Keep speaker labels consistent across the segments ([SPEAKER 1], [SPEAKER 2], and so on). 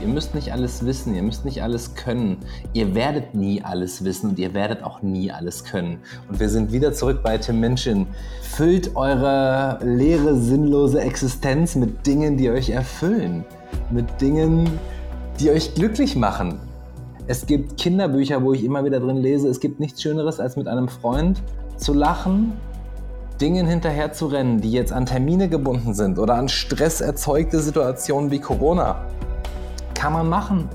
[SPEAKER 1] Ihr müsst nicht alles wissen, ihr müsst nicht alles können. Ihr werdet nie alles wissen und ihr werdet auch nie alles können. Und wir sind wieder zurück bei Tim Minchin. Füllt eure leere, sinnlose Existenz mit Dingen, die euch erfüllen. Mit Dingen, die euch glücklich machen. Es gibt Kinderbücher, wo ich immer wieder drin lese, es gibt nichts Schöneres, als mit einem Freund zu lachen, Dingen hinterher zu rennen, die jetzt an Termine gebunden sind oder an Stress erzeugte Situationen wie Corona. Kann man machen,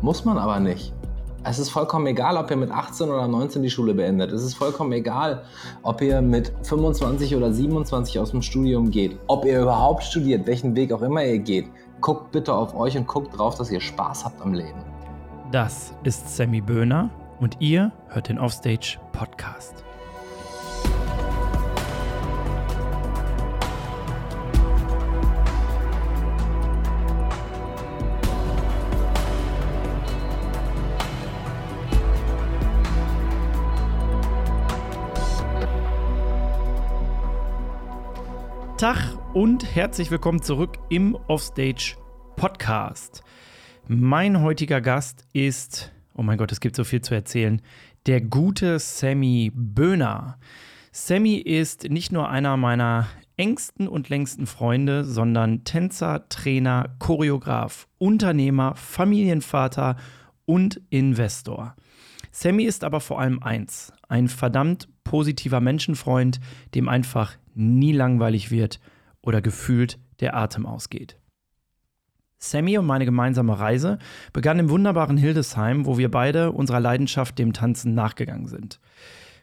[SPEAKER 1] muss man aber nicht. Es ist vollkommen egal, ob ihr mit 18 oder 19 die Schule beendet. Es ist vollkommen egal, ob ihr mit 25 oder 27 aus dem Studium geht. Ob ihr überhaupt studiert, welchen Weg auch immer ihr geht. Guckt bitte auf euch und guckt drauf, dass ihr Spaß habt am Leben.
[SPEAKER 2] Das ist Sammy Böhner und ihr hört den Offstage Podcast. Tag und herzlich willkommen zurück im Offstage Podcast. Mein heutiger Gast ist, oh mein Gott, es gibt so viel zu erzählen, der gute Sammy Böhner. Sammy ist nicht nur einer meiner engsten und längsten Freunde, sondern Tänzer, Trainer, Choreograf, Unternehmer, Familienvater und Investor. Sammy ist aber vor allem eins, ein verdammt positiver Menschenfreund, dem einfach nie langweilig wird oder gefühlt der Atem ausgeht. Sammy und meine gemeinsame Reise begann im wunderbaren Hildesheim, wo wir beide unserer Leidenschaft dem Tanzen nachgegangen sind.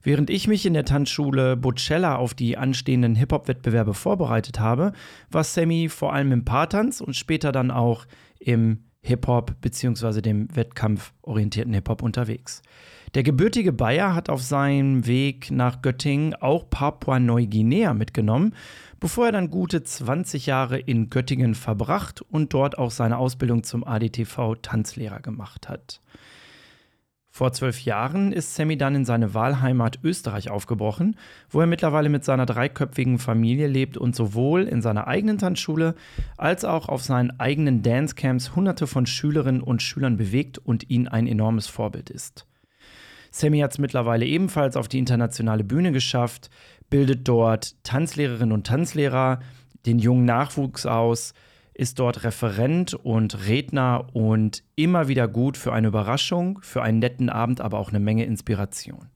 [SPEAKER 2] Während ich mich in der Tanzschule Bocella auf die anstehenden Hip-Hop-Wettbewerbe vorbereitet habe, war Sammy vor allem im Paartanz und später dann auch im Hip-Hop bzw. dem wettkampforientierten Hip-Hop unterwegs. Der gebürtige Bayer hat auf seinem Weg nach Göttingen auch Papua-Neuguinea mitgenommen, bevor er dann gute 20 Jahre in Göttingen verbracht und dort auch seine Ausbildung zum ADTV-Tanzlehrer gemacht hat. Vor zwölf Jahren ist Sammy dann in seine Wahlheimat Österreich aufgebrochen, wo er mittlerweile mit seiner dreiköpfigen Familie lebt und sowohl in seiner eigenen Tanzschule als auch auf seinen eigenen Dancecamps hunderte von Schülerinnen und Schülern bewegt und ihnen ein enormes Vorbild ist. Sammy hat es mittlerweile ebenfalls auf die internationale Bühne geschafft, bildet dort Tanzlehrerinnen und Tanzlehrer, den jungen Nachwuchs aus, ist dort Referent und Redner und immer wieder gut für eine Überraschung, für einen netten Abend, aber auch eine Menge Inspiration.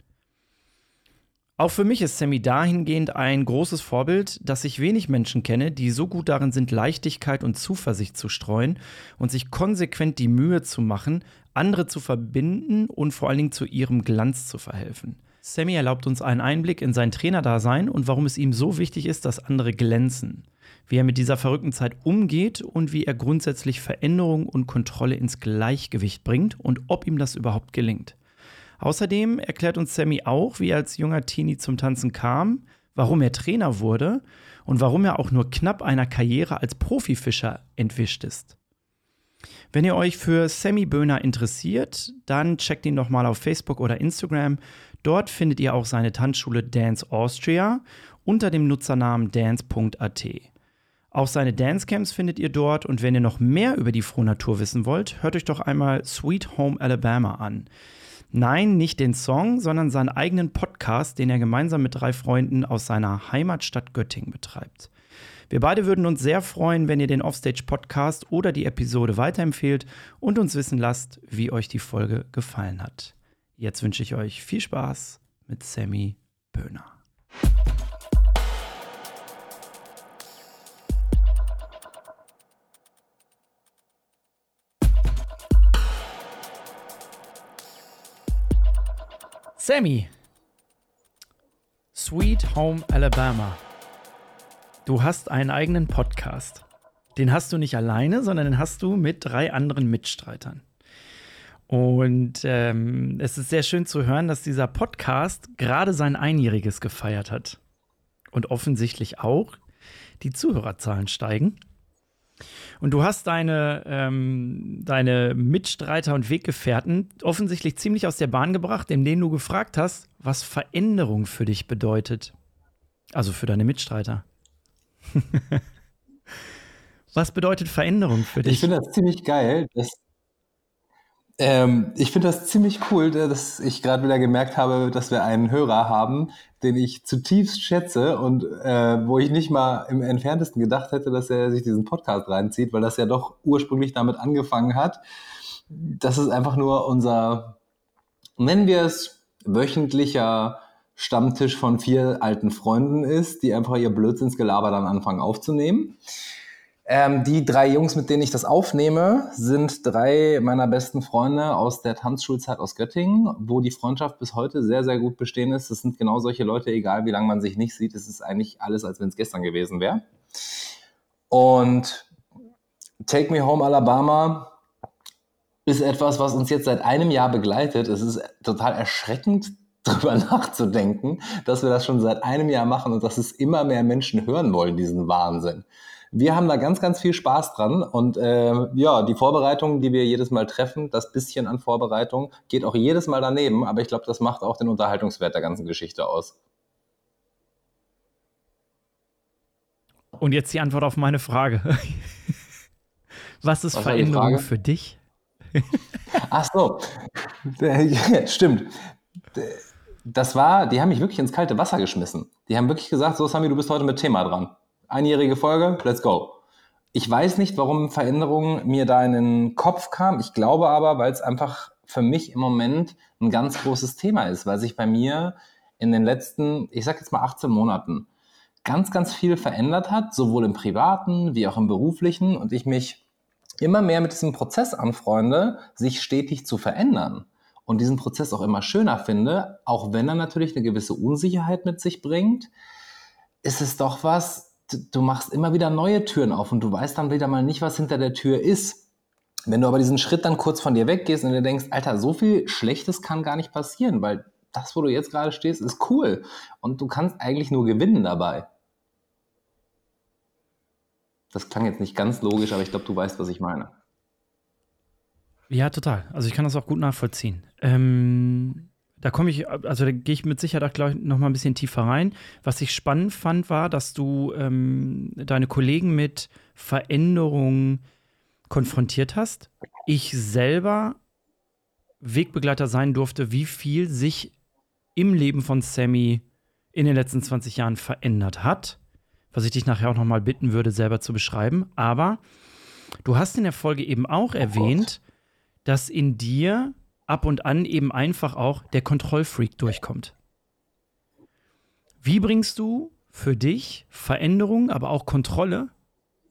[SPEAKER 2] Auch für mich ist Sammy dahingehend ein großes Vorbild, dass ich wenig Menschen kenne, die so gut darin sind, Leichtigkeit und Zuversicht zu streuen und sich konsequent die Mühe zu machen, andere zu verbinden und vor allen Dingen zu ihrem Glanz zu verhelfen. Sammy erlaubt uns einen Einblick in sein Trainerdasein und warum es ihm so wichtig ist, dass andere glänzen wie er mit dieser verrückten Zeit umgeht und wie er grundsätzlich Veränderung und Kontrolle ins Gleichgewicht bringt und ob ihm das überhaupt gelingt. Außerdem erklärt uns Sammy auch, wie er als junger Teenie zum Tanzen kam, warum er Trainer wurde und warum er auch nur knapp einer Karriere als Profifischer entwischt ist. Wenn ihr euch für Sammy Böhner interessiert, dann checkt ihn doch mal auf Facebook oder Instagram. Dort findet ihr auch seine Tanzschule Dance Austria unter dem Nutzernamen dance.at. Auch seine Dancecamps findet ihr dort und wenn ihr noch mehr über die Frohnatur wissen wollt, hört euch doch einmal Sweet Home Alabama an. Nein, nicht den Song, sondern seinen eigenen Podcast, den er gemeinsam mit drei Freunden aus seiner Heimatstadt Göttingen betreibt. Wir beide würden uns sehr freuen, wenn ihr den Offstage Podcast oder die Episode weiterempfehlt und uns wissen lasst, wie euch die Folge gefallen hat. Jetzt wünsche ich euch viel Spaß mit Sammy Böhner. Sammy, Sweet Home Alabama. Du hast einen eigenen Podcast. Den hast du nicht alleine, sondern den hast du mit drei anderen Mitstreitern. Und ähm, es ist sehr schön zu hören, dass dieser Podcast gerade sein Einjähriges gefeiert hat. Und offensichtlich auch die Zuhörerzahlen steigen. Und du hast deine, ähm, deine Mitstreiter und Weggefährten offensichtlich ziemlich aus der Bahn gebracht, indem du gefragt hast, was Veränderung für dich bedeutet. Also für deine Mitstreiter. was bedeutet Veränderung für dich?
[SPEAKER 1] Ich finde das ziemlich geil, dass, Ähm, ich finde das ziemlich cool, dass ich gerade wieder gemerkt habe, dass wir einen Hörer haben, den ich zutiefst schätze und äh, wo ich nicht mal im entferntesten gedacht hätte, dass er sich diesen Podcast reinzieht, weil das ja doch ursprünglich damit angefangen hat. Das ist einfach nur unser, nennen wir es, wöchentlicher Stammtisch von vier alten Freunden ist, die einfach ihr Blödsinnsgelaber dann anfangen aufzunehmen. Ähm, die drei Jungs, mit denen ich das aufnehme, sind drei meiner besten Freunde aus der Tanzschulzeit aus Göttingen, wo die Freundschaft bis heute sehr, sehr gut bestehen ist. Das sind genau solche Leute, egal wie lange man sich nicht sieht, es ist eigentlich alles, als wenn es gestern gewesen wäre. Und Take Me Home Alabama ist etwas, was uns jetzt seit einem Jahr begleitet. Es ist total erschreckend, darüber nachzudenken, dass wir das schon seit einem Jahr machen und dass es immer mehr Menschen hören wollen, diesen Wahnsinn. Wir haben da ganz, ganz viel Spaß dran und äh, ja, die Vorbereitungen, die wir jedes Mal treffen, das bisschen an Vorbereitung, geht auch jedes Mal daneben, aber ich glaube, das macht auch den Unterhaltungswert der ganzen Geschichte aus.
[SPEAKER 2] Und jetzt die Antwort auf meine Frage. Was ist Was Veränderung für dich?
[SPEAKER 1] Ach so, stimmt. Das war, die haben mich wirklich ins kalte Wasser geschmissen. Die haben wirklich gesagt, so Sami, du bist heute mit Thema dran einjährige Folge, let's go. Ich weiß nicht, warum Veränderung mir da in den Kopf kam. Ich glaube aber, weil es einfach für mich im Moment ein ganz großes Thema ist, weil sich bei mir in den letzten, ich sag jetzt mal 18 Monaten, ganz, ganz viel verändert hat, sowohl im privaten wie auch im beruflichen und ich mich immer mehr mit diesem Prozess anfreunde, sich stetig zu verändern und diesen Prozess auch immer schöner finde, auch wenn er natürlich eine gewisse Unsicherheit mit sich bringt, ist es doch was, du machst immer wieder neue Türen auf und du weißt dann wieder mal nicht, was hinter der Tür ist. Wenn du aber diesen Schritt dann kurz von dir weggehst und dir denkst, Alter, so viel Schlechtes kann gar nicht passieren, weil das, wo du jetzt gerade stehst, ist cool und du kannst eigentlich nur gewinnen dabei. Das klang jetzt nicht ganz logisch, aber ich glaube, du weißt, was ich meine.
[SPEAKER 2] Ja, total. Also ich kann das auch gut nachvollziehen. Ähm, da komme ich, also da gehe ich mit Sicherheit auch gleich noch mal ein bisschen tiefer rein. Was ich spannend fand, war, dass du ähm, deine Kollegen mit Veränderungen konfrontiert hast. Ich selber Wegbegleiter sein durfte, wie viel sich im Leben von Sammy in den letzten 20 Jahren verändert hat. Was ich dich nachher auch noch mal bitten würde, selber zu beschreiben. Aber du hast in der Folge eben auch oh erwähnt, dass in dir ab und an eben einfach auch der Kontrollfreak durchkommt. Wie bringst du für dich Veränderung, aber auch Kontrolle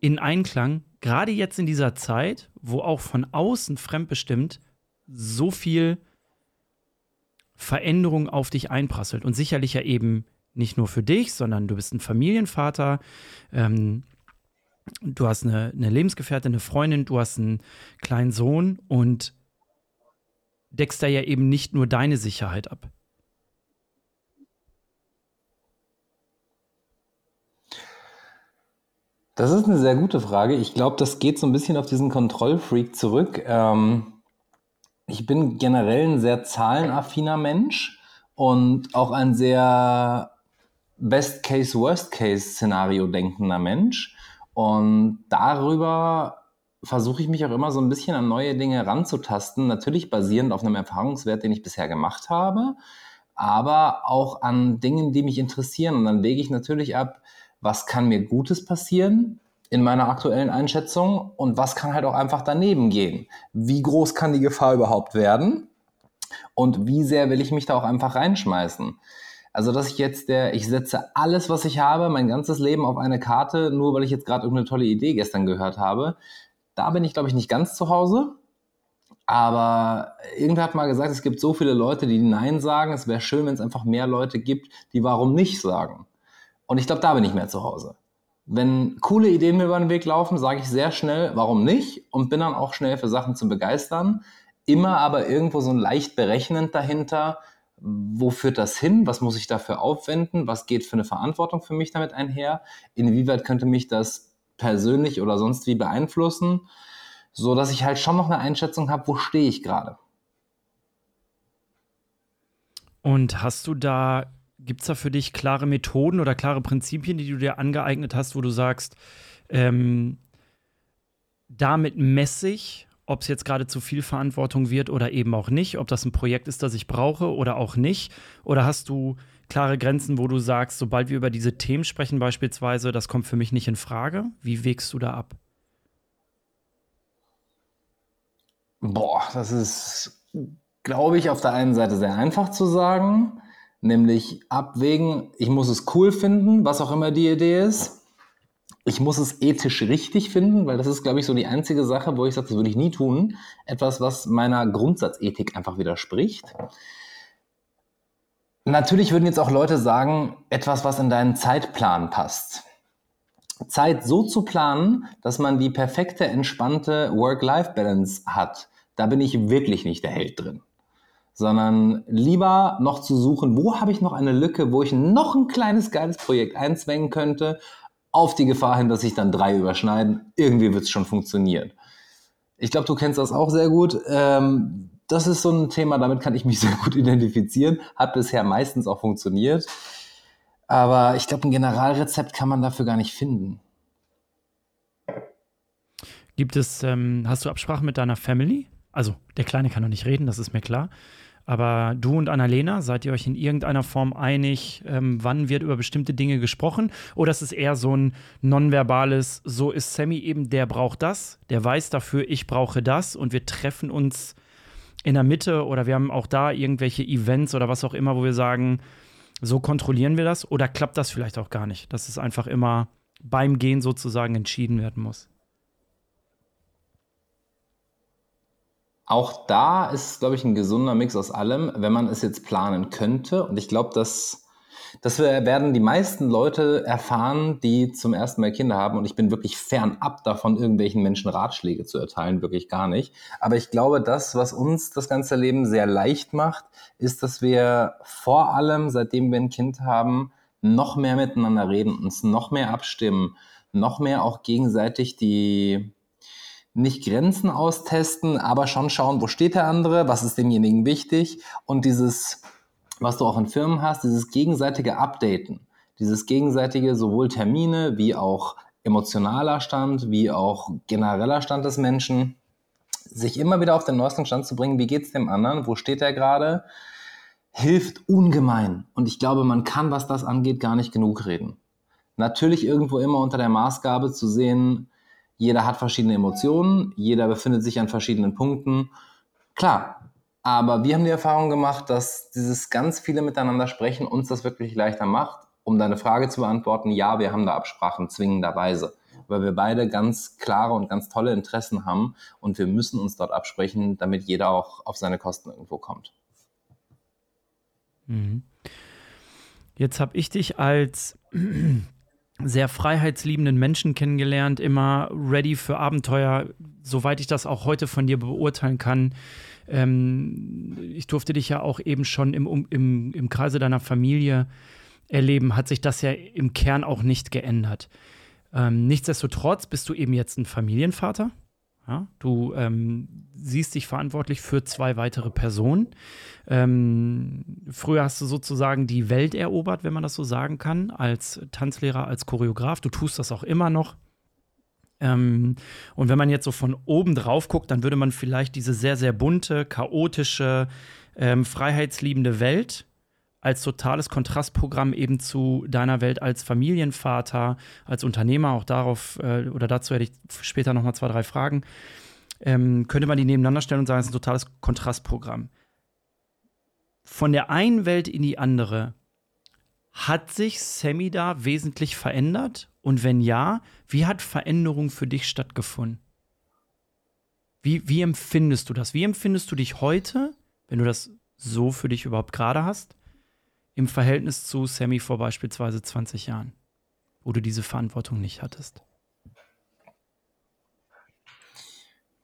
[SPEAKER 2] in Einklang, gerade jetzt in dieser Zeit, wo auch von außen fremdbestimmt so viel Veränderung auf dich einprasselt und sicherlich ja eben nicht nur für dich, sondern du bist ein Familienvater, ähm, du hast eine, eine Lebensgefährtin, eine Freundin, du hast einen kleinen Sohn und deckst da ja eben nicht nur deine Sicherheit ab.
[SPEAKER 1] Das ist eine sehr gute Frage. Ich glaube, das geht so ein bisschen auf diesen Kontrollfreak zurück. Ähm, ich bin generell ein sehr zahlenaffiner Mensch und auch ein sehr Best-Case, Worst-Case-Szenario denkender Mensch. Und darüber versuche ich mich auch immer so ein bisschen an neue Dinge ranzutasten, natürlich basierend auf einem Erfahrungswert, den ich bisher gemacht habe, aber auch an Dingen, die mich interessieren. Und dann wege ich natürlich ab, was kann mir Gutes passieren in meiner aktuellen Einschätzung und was kann halt auch einfach daneben gehen. Wie groß kann die Gefahr überhaupt werden? Und wie sehr will ich mich da auch einfach reinschmeißen? Also, dass ich jetzt der, ich setze alles, was ich habe, mein ganzes Leben auf eine Karte, nur weil ich jetzt gerade irgendeine tolle Idee gestern gehört habe, da bin ich, glaube ich, nicht ganz zu Hause. Aber irgendwer hat mal gesagt, es gibt so viele Leute, die Nein sagen. Es wäre schön, wenn es einfach mehr Leute gibt, die Warum nicht sagen. Und ich glaube, da bin ich mehr zu Hause. Wenn coole Ideen mir über den Weg laufen, sage ich sehr schnell, warum nicht? Und bin dann auch schnell für Sachen zu begeistern. Immer aber irgendwo so ein leicht berechnend dahinter. Wo führt das hin? Was muss ich dafür aufwenden? Was geht für eine Verantwortung für mich damit einher? Inwieweit könnte mich das persönlich oder sonst wie beeinflussen, so dass ich halt schon noch eine Einschätzung habe, wo stehe ich gerade.
[SPEAKER 2] Und hast du da, gibt es da für dich klare Methoden oder klare Prinzipien, die du dir angeeignet hast, wo du sagst, ähm, damit messe ich, ob es jetzt gerade zu viel Verantwortung wird oder eben auch nicht, ob das ein Projekt ist, das ich brauche oder auch nicht? Oder hast du klare Grenzen, wo du sagst, sobald wir über diese Themen sprechen, beispielsweise, das kommt für mich nicht in Frage? Wie wägst du da ab?
[SPEAKER 1] Boah, das ist, glaube ich, auf der einen Seite sehr einfach zu sagen, nämlich abwägen, ich muss es cool finden, was auch immer die Idee ist ich muss es ethisch richtig finden, weil das ist, glaube ich, so die einzige Sache, wo ich sage, das würde ich nie tun. Etwas, was meiner Grundsatzethik einfach widerspricht. Natürlich würden jetzt auch Leute sagen, etwas, was in deinen Zeitplan passt. Zeit so zu planen, dass man die perfekte, entspannte Work-Life-Balance hat, da bin ich wirklich nicht der Held drin. Sondern lieber noch zu suchen, wo habe ich noch eine Lücke, wo ich noch ein kleines geiles Projekt einzwängen könnte auf die Gefahr hin, dass sich dann drei überschneiden. Irgendwie wird es schon funktionieren. Ich glaube, du kennst das auch sehr gut. Ähm, das ist so ein Thema, damit kann ich mich sehr gut identifizieren. Hat bisher meistens auch funktioniert. Aber ich glaube, ein Generalrezept kann man dafür gar nicht finden.
[SPEAKER 2] Gibt es, ähm, hast du Absprachen mit deiner Family? Also, der Kleine kann noch nicht reden, das ist mir klar. Aber du und Annalena, seid ihr euch in irgendeiner Form einig, ähm, wann wird über bestimmte Dinge gesprochen? Oder ist es eher so ein nonverbales, so ist Sammy eben, der braucht das, der weiß dafür, ich brauche das und wir treffen uns in der Mitte oder wir haben auch da irgendwelche Events oder was auch immer, wo wir sagen, so kontrollieren wir das oder klappt das vielleicht auch gar nicht, dass es einfach immer beim Gehen sozusagen entschieden werden muss?
[SPEAKER 1] Auch da ist, glaube ich, ein gesunder Mix aus allem, wenn man es jetzt planen könnte. Und ich glaube, dass das werden die meisten Leute erfahren, die zum ersten Mal Kinder haben. Und ich bin wirklich fernab davon, irgendwelchen Menschen Ratschläge zu erteilen, wirklich gar nicht. Aber ich glaube, das, was uns das ganze Leben sehr leicht macht, ist, dass wir vor allem, seitdem wir ein Kind haben, noch mehr miteinander reden, uns noch mehr abstimmen, noch mehr auch gegenseitig die, nicht Grenzen austesten, aber schon schauen, wo steht der andere, was ist demjenigen wichtig und dieses, was du auch in Firmen hast, dieses gegenseitige Updaten, dieses gegenseitige sowohl Termine wie auch emotionaler Stand, wie auch genereller Stand des Menschen, sich immer wieder auf den neuesten Stand zu bringen, wie geht's dem anderen, wo steht er gerade, hilft ungemein. Und ich glaube, man kann, was das angeht, gar nicht genug reden. Natürlich irgendwo immer unter der Maßgabe zu sehen, jeder hat verschiedene Emotionen, jeder befindet sich an verschiedenen Punkten. Klar, aber wir haben die Erfahrung gemacht, dass dieses ganz viele miteinander sprechen uns das wirklich leichter macht. Um deine Frage zu beantworten, ja, wir haben da Absprachen zwingenderweise, weil wir beide ganz klare und ganz tolle Interessen haben und wir müssen uns dort absprechen, damit jeder auch auf seine Kosten irgendwo kommt.
[SPEAKER 2] Mhm. Jetzt habe ich dich als sehr freiheitsliebenden Menschen kennengelernt, immer ready für Abenteuer, soweit ich das auch heute von dir beurteilen kann. Ähm, ich durfte dich ja auch eben schon im, im, im Kreise deiner Familie erleben, hat sich das ja im Kern auch nicht geändert. Ähm, nichtsdestotrotz bist du eben jetzt ein Familienvater. Ja? Du ähm, siehst dich verantwortlich für zwei weitere Personen. Ähm, früher hast du sozusagen die Welt erobert, wenn man das so sagen kann, als Tanzlehrer, als Choreograf. Du tust das auch immer noch. Ähm, und wenn man jetzt so von oben drauf guckt, dann würde man vielleicht diese sehr, sehr bunte, chaotische, ähm, freiheitsliebende Welt als totales Kontrastprogramm eben zu deiner Welt als Familienvater, als Unternehmer, auch darauf äh, oder dazu hätte ich später nochmal zwei, drei Fragen, ähm, könnte man die nebeneinander stellen und sagen, es ist ein totales Kontrastprogramm. Von der einen Welt in die andere, hat sich Sammy da wesentlich verändert? Und wenn ja, wie hat Veränderung für dich stattgefunden? Wie, wie empfindest du das? Wie empfindest du dich heute, wenn du das so für dich überhaupt gerade hast? Im Verhältnis zu Sammy vor beispielsweise 20 Jahren, wo du diese Verantwortung nicht hattest?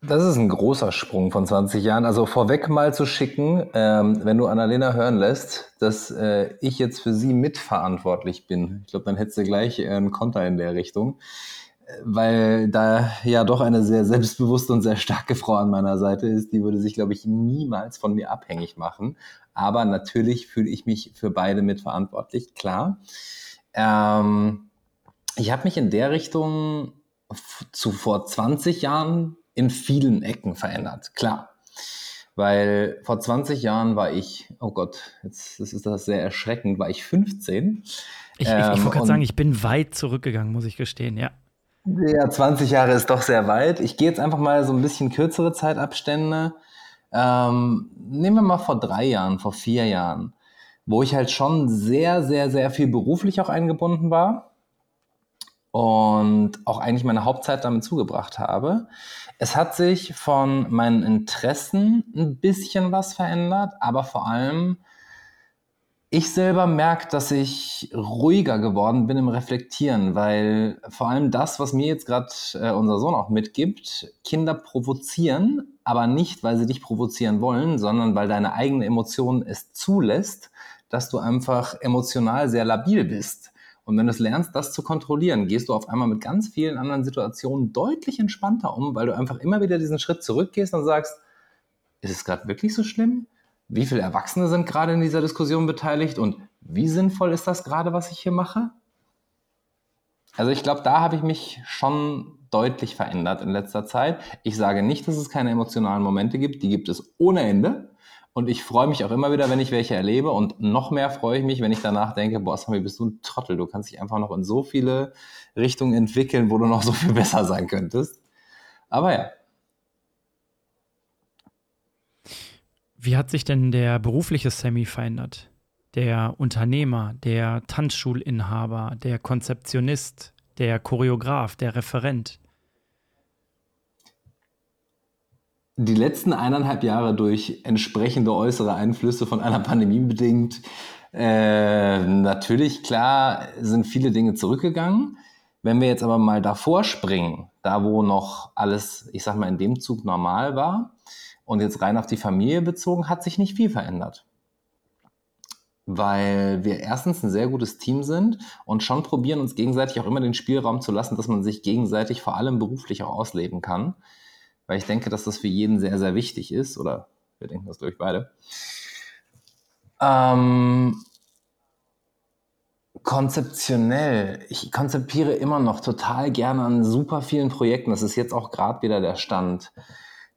[SPEAKER 1] Das ist ein großer Sprung von 20 Jahren. Also vorweg mal zu schicken, ähm, wenn du Annalena hören lässt, dass äh, ich jetzt für sie mitverantwortlich bin. Ich glaube, dann hättest du gleich äh, einen Konter in der Richtung weil da ja doch eine sehr selbstbewusste und sehr starke Frau an meiner Seite ist, die würde sich, glaube ich, niemals von mir abhängig machen. Aber natürlich fühle ich mich für beide mitverantwortlich, klar. Ähm, ich habe mich in der Richtung zu vor 20 Jahren in vielen Ecken verändert, klar. Weil vor 20 Jahren war ich, oh Gott, jetzt, jetzt ist das sehr erschreckend, war ich 15.
[SPEAKER 2] Ich, ich, ich wollte gerade ähm, sagen, ich bin weit zurückgegangen, muss ich gestehen, ja.
[SPEAKER 1] Ja, 20 Jahre ist doch sehr weit. Ich gehe jetzt einfach mal so ein bisschen kürzere Zeitabstände. Ähm, nehmen wir mal vor drei Jahren, vor vier Jahren, wo ich halt schon sehr, sehr, sehr viel beruflich auch eingebunden war und auch eigentlich meine Hauptzeit damit zugebracht habe. Es hat sich von meinen Interessen ein bisschen was verändert, aber vor allem ich selber merke, dass ich ruhiger geworden bin im Reflektieren, weil vor allem das, was mir jetzt gerade äh, unser Sohn auch mitgibt, Kinder provozieren, aber nicht, weil sie dich provozieren wollen, sondern weil deine eigene Emotion es zulässt, dass du einfach emotional sehr labil bist. Und wenn du es lernst, das zu kontrollieren, gehst du auf einmal mit ganz vielen anderen Situationen deutlich entspannter um, weil du einfach immer wieder diesen Schritt zurückgehst und sagst, ist es gerade wirklich so schlimm? Wie viele Erwachsene sind gerade in dieser Diskussion beteiligt und wie sinnvoll ist das gerade, was ich hier mache? Also ich glaube, da habe ich mich schon deutlich verändert in letzter Zeit. Ich sage nicht, dass es keine emotionalen Momente gibt, die gibt es ohne Ende. Und ich freue mich auch immer wieder, wenn ich welche erlebe. Und noch mehr freue ich mich, wenn ich danach denke, boah, Sammy, bist du ein Trottel. Du kannst dich einfach noch in so viele Richtungen entwickeln, wo du noch so viel besser sein könntest. Aber ja.
[SPEAKER 2] Wie hat sich denn der berufliche Sammy verändert? Der Unternehmer, der Tanzschulinhaber, der Konzeptionist, der Choreograf, der Referent?
[SPEAKER 1] die letzten eineinhalb Jahre durch entsprechende äußere Einflüsse von einer Pandemie bedingt, äh, natürlich klar sind viele Dinge zurückgegangen. Wenn wir jetzt aber mal davor springen, da wo noch alles, ich sag mal, in dem Zug normal war und jetzt rein auf die Familie bezogen, hat sich nicht viel verändert. Weil wir erstens ein sehr gutes Team sind und schon probieren, uns gegenseitig auch immer den Spielraum zu lassen, dass man sich gegenseitig vor allem beruflich auch ausleben kann weil ich denke, dass das für jeden sehr, sehr wichtig ist, oder wir denken das durch beide. Ähm, konzeptionell, ich konzipiere immer noch total gerne an super vielen Projekten. Das ist jetzt auch gerade wieder der Stand.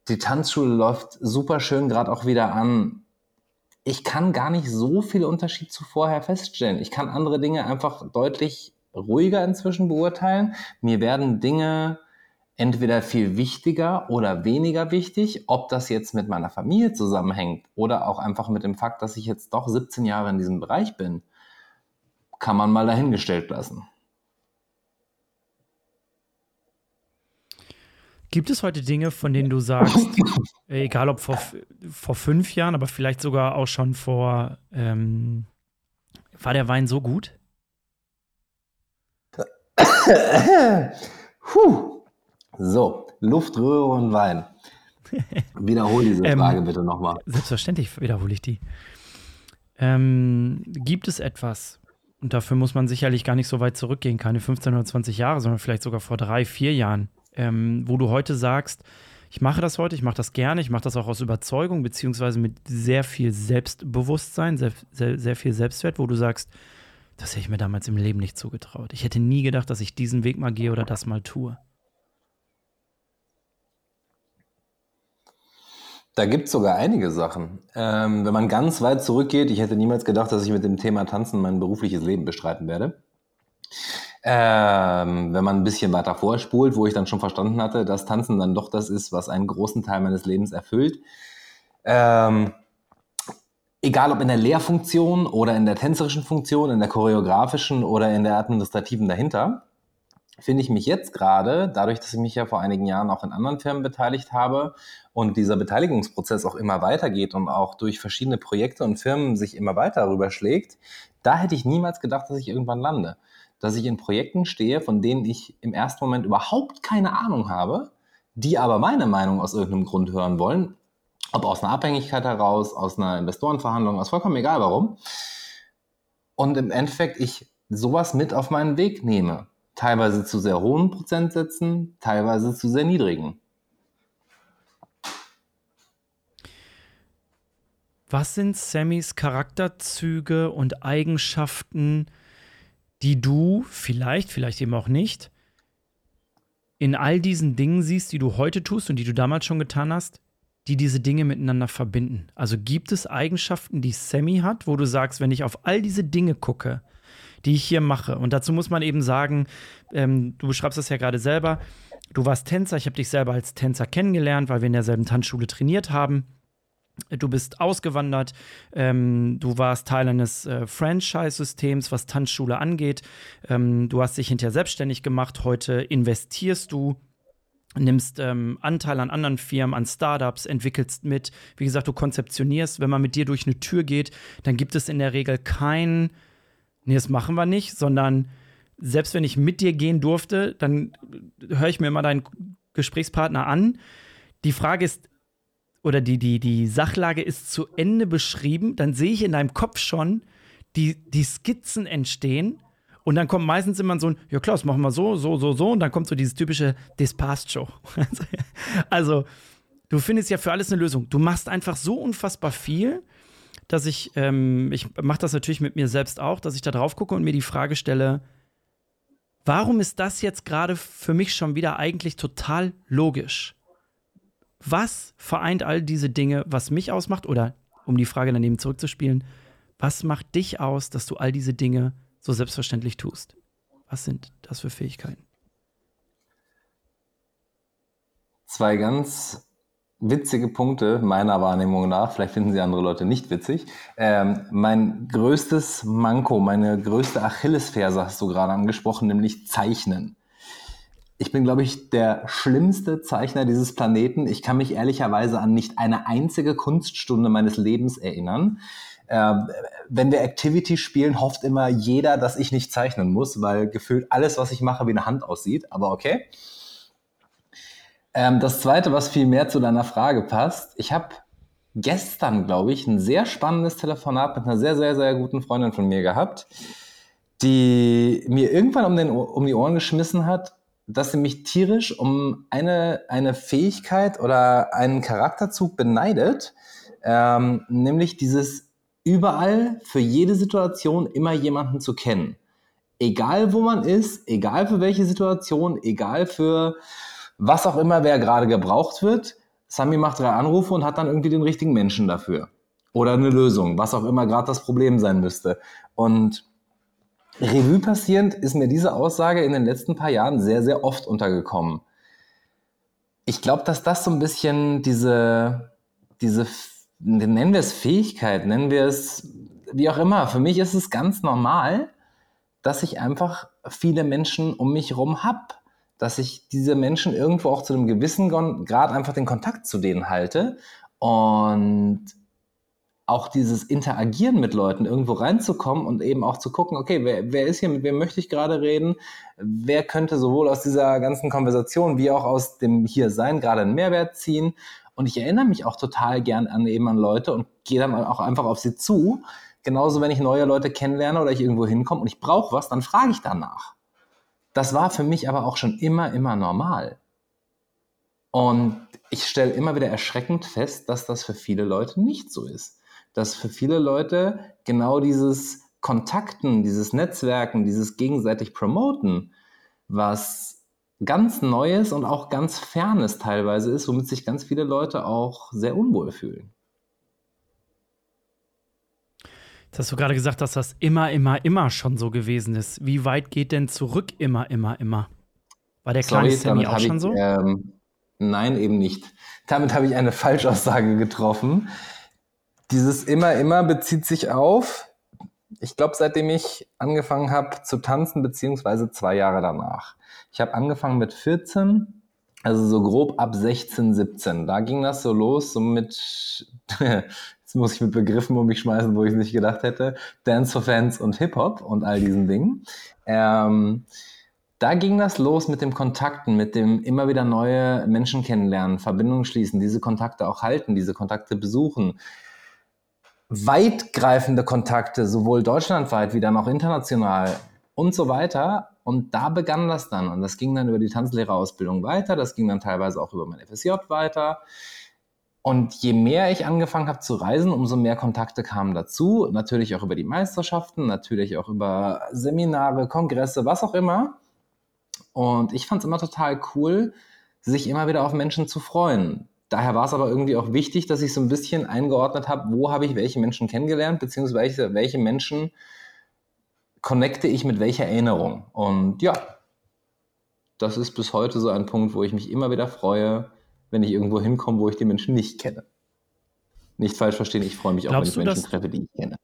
[SPEAKER 1] Die Tanzschule läuft super schön gerade auch wieder an. Ich kann gar nicht so viel Unterschied zu vorher feststellen. Ich kann andere Dinge einfach deutlich ruhiger inzwischen beurteilen. Mir werden Dinge entweder viel wichtiger oder weniger wichtig, ob das jetzt mit meiner Familie zusammenhängt oder auch einfach mit dem Fakt, dass ich jetzt doch 17 Jahre in diesem Bereich bin, kann man mal dahingestellt lassen.
[SPEAKER 2] Gibt es heute Dinge, von denen du sagst, egal ob vor, vor fünf Jahren, aber vielleicht sogar auch schon vor, ähm, war der Wein so gut?
[SPEAKER 1] Puh. So, Luftröhre und Wein. Wiederhole diese ähm, Frage bitte nochmal.
[SPEAKER 2] Selbstverständlich wiederhole ich die. Ähm, gibt es etwas, und dafür muss man sicherlich gar nicht so weit zurückgehen, keine 15 oder 20 Jahre, sondern vielleicht sogar vor drei, vier Jahren, ähm, wo du heute sagst, ich mache das heute, ich mache das gerne, ich mache das auch aus Überzeugung, beziehungsweise mit sehr viel Selbstbewusstsein, sehr, sehr, sehr viel Selbstwert, wo du sagst, das hätte ich mir damals im Leben nicht zugetraut. Ich hätte nie gedacht, dass ich diesen Weg mal gehe oder das mal tue.
[SPEAKER 1] Da gibt es sogar einige Sachen. Ähm, wenn man ganz weit zurückgeht, ich hätte niemals gedacht, dass ich mit dem Thema Tanzen mein berufliches Leben bestreiten werde. Ähm, wenn man ein bisschen weiter vorspult, wo ich dann schon verstanden hatte, dass Tanzen dann doch das ist, was einen großen Teil meines Lebens erfüllt. Ähm, egal ob in der Lehrfunktion oder in der tänzerischen Funktion, in der choreografischen oder in der administrativen dahinter, finde ich mich jetzt gerade, dadurch, dass ich mich ja vor einigen Jahren auch in anderen Firmen beteiligt habe und dieser Beteiligungsprozess auch immer weitergeht und auch durch verschiedene Projekte und Firmen sich immer weiter rüberschlägt, da hätte ich niemals gedacht, dass ich irgendwann lande. Dass ich in Projekten stehe, von denen ich im ersten Moment überhaupt keine Ahnung habe, die aber meine Meinung aus irgendeinem Grund hören wollen, ob aus einer Abhängigkeit heraus, aus einer Investorenverhandlung, aus vollkommen egal warum. Und im Endeffekt ich sowas mit auf meinen Weg nehme teilweise zu sehr hohen Prozentsätzen, teilweise zu sehr niedrigen.
[SPEAKER 2] Was sind Sammys Charakterzüge und Eigenschaften, die du vielleicht, vielleicht eben auch nicht, in all diesen Dingen siehst, die du heute tust und die du damals schon getan hast, die diese Dinge miteinander verbinden? Also gibt es Eigenschaften, die Sammy hat, wo du sagst, wenn ich auf all diese Dinge gucke, die ich hier mache, und dazu muss man eben sagen, ähm, du beschreibst das ja gerade selber, du warst Tänzer, ich habe dich selber als Tänzer kennengelernt, weil wir in derselben Tanzschule trainiert haben. Du bist ausgewandert, ähm, du warst Teil eines äh, Franchise-Systems, was Tanzschule angeht. Ähm, du hast dich hinterher selbstständig gemacht. Heute investierst du nimmst ähm, Anteil an anderen Firmen, an Startups, entwickelst mit. Wie gesagt, du konzeptionierst. Wenn man mit dir durch eine Tür geht, dann gibt es in der Regel kein, nee, das machen wir nicht, sondern selbst wenn ich mit dir gehen durfte, dann höre ich mir mal deinen Gesprächspartner an. Die Frage ist, oder die, die, die Sachlage ist zu Ende beschrieben, dann sehe ich in deinem Kopf schon die, die Skizzen entstehen und dann kommt meistens immer so ein, ja klar, das machen wir so, so, so, so. Und dann kommt so dieses typische Despacho. also, du findest ja für alles eine Lösung. Du machst einfach so unfassbar viel, dass ich, ähm, ich mache das natürlich mit mir selbst auch, dass ich da drauf gucke und mir die Frage stelle, warum ist das jetzt gerade für mich schon wieder eigentlich total logisch? Was vereint all diese Dinge, was mich ausmacht? Oder um die Frage daneben zurückzuspielen, was macht dich aus, dass du all diese Dinge so selbstverständlich tust. Was sind das für Fähigkeiten?
[SPEAKER 1] Zwei ganz witzige Punkte meiner Wahrnehmung nach. Vielleicht finden sie andere Leute nicht witzig. Ähm, mein größtes Manko, meine größte Achillesferse hast du gerade angesprochen, nämlich Zeichnen. Ich bin, glaube ich, der schlimmste Zeichner dieses Planeten. Ich kann mich ehrlicherweise an nicht eine einzige Kunststunde meines Lebens erinnern, äh, wenn wir Activity spielen, hofft immer jeder, dass ich nicht zeichnen muss, weil gefühlt alles, was ich mache, wie eine Hand aussieht. Aber okay. Ähm, das Zweite, was viel mehr zu deiner Frage passt, ich habe gestern, glaube ich, ein sehr spannendes Telefonat mit einer sehr, sehr, sehr guten Freundin von mir gehabt, die mir irgendwann um, den, um die Ohren geschmissen hat, dass sie mich tierisch um eine, eine Fähigkeit oder einen Charakterzug beneidet, ähm, nämlich dieses überall für jede Situation immer jemanden zu kennen. Egal wo man ist, egal für welche Situation, egal für was auch immer, wer gerade gebraucht wird. Sami macht drei Anrufe und hat dann irgendwie den richtigen Menschen dafür. Oder eine Lösung, was auch immer gerade das Problem sein müsste. Und Revue passierend ist mir diese Aussage in den letzten paar Jahren sehr, sehr oft untergekommen. Ich glaube, dass das so ein bisschen diese, diese nennen wir es Fähigkeit, nennen wir es wie auch immer. Für mich ist es ganz normal, dass ich einfach viele Menschen um mich herum habe. Dass ich diese Menschen irgendwo auch zu einem gewissen Grad einfach den Kontakt zu denen halte und auch dieses Interagieren mit Leuten, irgendwo reinzukommen und eben auch zu gucken, okay, wer, wer ist hier, mit wem möchte ich gerade reden? Wer könnte sowohl aus dieser ganzen Konversation wie auch aus dem Hier-Sein gerade einen Mehrwert ziehen? Und ich erinnere mich auch total gern an eben an Leute und gehe dann auch einfach auf sie zu. Genauso, wenn ich neue Leute kennenlerne oder ich irgendwo hinkomme und ich brauche was, dann frage ich danach. Das war für mich aber auch schon immer, immer normal. Und ich stelle immer wieder erschreckend fest, dass das für viele Leute nicht so ist. Dass für viele Leute genau dieses Kontakten, dieses Netzwerken, dieses gegenseitig Promoten, was ganz Neues und auch ganz Fernes teilweise ist, womit sich ganz viele Leute auch sehr unwohl fühlen.
[SPEAKER 2] Jetzt hast du gerade gesagt, dass das immer, immer, immer schon so gewesen ist. Wie weit geht denn zurück immer, immer, immer? War der kleine Sammy auch schon
[SPEAKER 1] ich,
[SPEAKER 2] so?
[SPEAKER 1] Ähm, nein, eben nicht. Damit habe ich eine Falschaussage getroffen. Dieses immer, immer bezieht sich auf, ich glaube, seitdem ich angefangen habe zu tanzen, beziehungsweise zwei Jahre danach. Ich habe angefangen mit 14, also so grob ab 16, 17. Da ging das so los, so mit, jetzt muss ich mit Begriffen um mich schmeißen, wo ich es nicht gedacht hätte, Dance for Fans und Hip-Hop und all diesen Dingen. Ähm, da ging das los mit dem Kontakten, mit dem immer wieder neue Menschen kennenlernen, Verbindungen schließen, diese Kontakte auch halten, diese Kontakte besuchen. Weitgreifende Kontakte, sowohl deutschlandweit wie dann auch international und so weiter. Und da begann das dann. Und das ging dann über die Tanzlehrerausbildung weiter. Das ging dann teilweise auch über mein FSJ weiter. Und je mehr ich angefangen habe zu reisen, umso mehr Kontakte kamen dazu. Natürlich auch über die Meisterschaften, natürlich auch über Seminare, Kongresse, was auch immer. Und ich fand es immer total cool, sich immer wieder auf Menschen zu freuen. Daher war es aber irgendwie auch wichtig, dass ich so ein bisschen eingeordnet habe, wo habe ich welche Menschen kennengelernt, beziehungsweise welche Menschen connecte ich mit welcher Erinnerung. Und ja, das ist bis heute so ein Punkt, wo ich mich immer wieder freue, wenn ich irgendwo hinkomme, wo ich die Menschen nicht kenne. Nicht falsch verstehen, ich freue mich auch,
[SPEAKER 2] Glaubst
[SPEAKER 1] wenn ich Menschen
[SPEAKER 2] dass-
[SPEAKER 1] treffe, die ich kenne.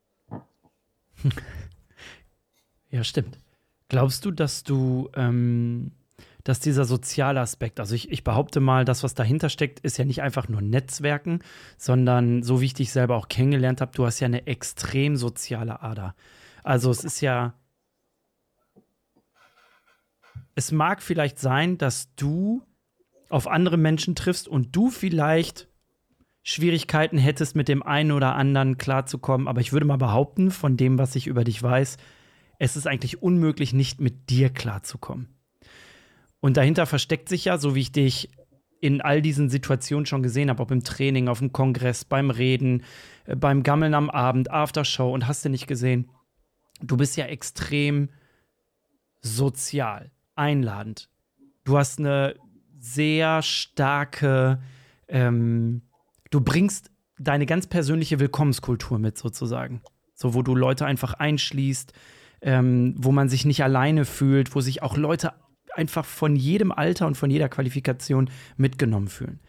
[SPEAKER 2] Ja, stimmt. Glaubst du, dass du, ähm, dass dieser soziale Aspekt, also ich, ich behaupte mal, das, was dahinter steckt, ist ja nicht einfach nur Netzwerken, sondern so wie ich dich selber auch kennengelernt habe, du hast ja eine extrem soziale Ader. Also es ist ja, es mag vielleicht sein, dass du auf andere Menschen triffst und du vielleicht Schwierigkeiten hättest, mit dem einen oder anderen klarzukommen, aber ich würde mal behaupten, von dem, was ich über dich weiß, es ist eigentlich unmöglich, nicht mit dir klarzukommen. Und dahinter versteckt sich ja, so wie ich dich in all diesen Situationen schon gesehen habe, ob im Training, auf dem Kongress, beim Reden, äh, beim Gammeln am Abend, Aftershow und hast du nicht gesehen, du bist ja extrem sozial, einladend. Du hast eine sehr starke, ähm, du bringst deine ganz persönliche Willkommenskultur mit sozusagen. So, wo du Leute einfach einschließt, ähm, wo man sich nicht alleine fühlt, wo sich auch Leute einfach von jedem Alter und von jeder Qualifikation mitgenommen fühlen.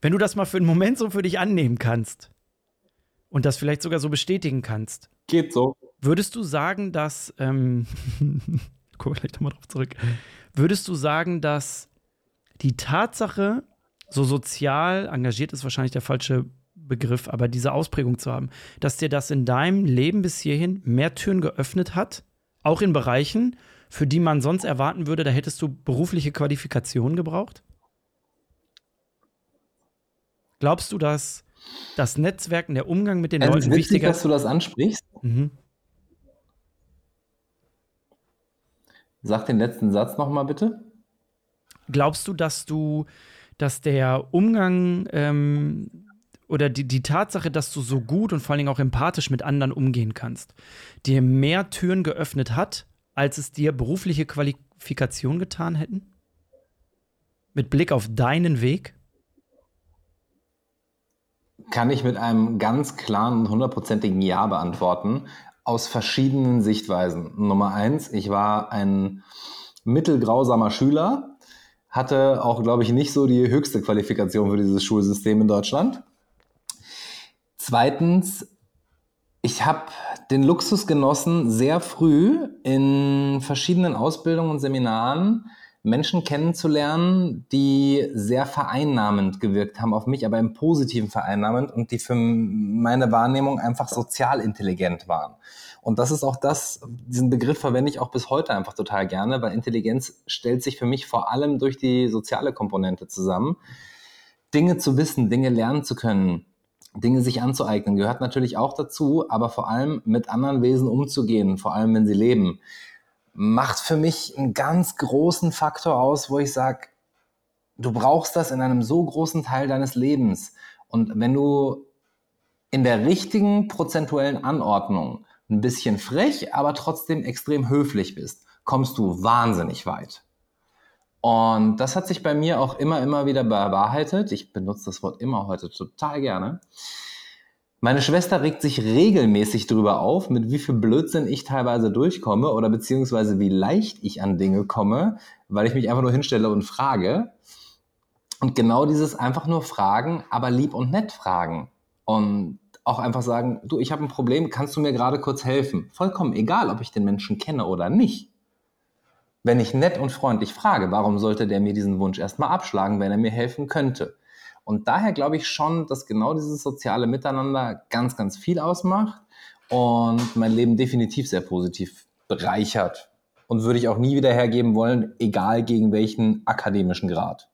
[SPEAKER 2] Wenn du das mal für einen Moment so für dich annehmen kannst und das vielleicht sogar so bestätigen kannst,
[SPEAKER 1] Geht so.
[SPEAKER 2] Würdest du sagen, dass, ähm, guck gleich nochmal drauf zurück, würdest du sagen, dass die Tatsache, so sozial engagiert ist wahrscheinlich der falsche Begriff, aber diese Ausprägung zu haben, dass dir das in deinem Leben bis hierhin mehr Türen geöffnet hat, auch in Bereichen, für die man sonst erwarten würde, da hättest du berufliche Qualifikationen gebraucht? Glaubst du, dass das Netzwerken, der Umgang mit den
[SPEAKER 1] Es ist
[SPEAKER 2] Leuten wichtiger
[SPEAKER 1] dass du das ansprichst.
[SPEAKER 2] Mhm.
[SPEAKER 1] Sag den letzten Satz nochmal bitte.
[SPEAKER 2] Glaubst du, dass du, dass der Umgang ähm, oder die, die Tatsache, dass du so gut und vor allen Dingen auch empathisch mit anderen umgehen kannst, dir mehr Türen geöffnet hat, als es dir berufliche Qualifikation getan hätten? Mit Blick auf deinen Weg?
[SPEAKER 1] Kann ich mit einem ganz klaren und hundertprozentigen Ja beantworten, aus verschiedenen Sichtweisen. Nummer eins, ich war ein mittelgrausamer Schüler, hatte auch, glaube ich, nicht so die höchste Qualifikation für dieses Schulsystem in Deutschland. Zweitens, ich habe den Luxus genossen, sehr früh in verschiedenen Ausbildungen und Seminaren Menschen kennenzulernen, die sehr vereinnahmend gewirkt haben auf mich, aber im positiven vereinnahmend und die für meine Wahrnehmung einfach sozial intelligent waren. Und das ist auch das, diesen Begriff verwende ich auch bis heute einfach total gerne, weil Intelligenz stellt sich für mich vor allem durch die soziale Komponente zusammen. Dinge zu wissen, Dinge lernen zu können, Dinge sich anzueignen, gehört natürlich auch dazu, aber vor allem mit anderen Wesen umzugehen, vor allem wenn sie leben, macht für mich einen ganz großen Faktor aus, wo ich sage, du brauchst das in einem so großen Teil deines Lebens. Und wenn du in der richtigen prozentuellen Anordnung ein bisschen frech, aber trotzdem extrem höflich bist, kommst du wahnsinnig weit. Und das hat sich bei mir auch immer, immer wieder bewahrheitet. Ich benutze das Wort immer heute total gerne. Meine Schwester regt sich regelmäßig darüber auf, mit wie viel Blödsinn ich teilweise durchkomme oder beziehungsweise wie leicht ich an Dinge komme, weil ich mich einfach nur hinstelle und frage. Und genau dieses einfach nur fragen, aber lieb und nett fragen. Und auch einfach sagen, du, ich habe ein Problem, kannst du mir gerade kurz helfen? Vollkommen egal, ob ich den Menschen kenne oder nicht. Wenn ich nett und freundlich frage, warum sollte der mir diesen Wunsch erstmal abschlagen, wenn er mir helfen könnte? Und daher glaube ich schon, dass genau dieses soziale Miteinander ganz, ganz viel ausmacht und mein Leben definitiv sehr positiv bereichert. Und würde ich auch nie wieder hergeben wollen, egal gegen welchen akademischen Grad.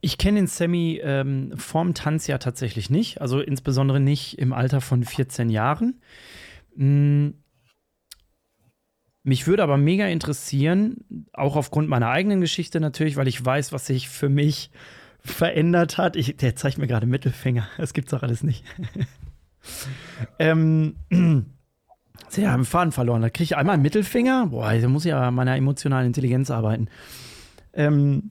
[SPEAKER 2] Ich kenne den Sammy ähm, vorm Tanz ja tatsächlich nicht, also insbesondere nicht im Alter von 14 Jahren. Mm. Mich würde aber mega interessieren, auch aufgrund meiner eigenen Geschichte natürlich, weil ich weiß, was sich für mich verändert hat. Ich, der zeigt mir gerade Mittelfinger. Das gibt's doch alles nicht. ähm, Sie haben Faden verloren. Da kriege ich einmal einen Mittelfinger. Boah, da muss ich ja an meiner emotionalen Intelligenz arbeiten. Ähm,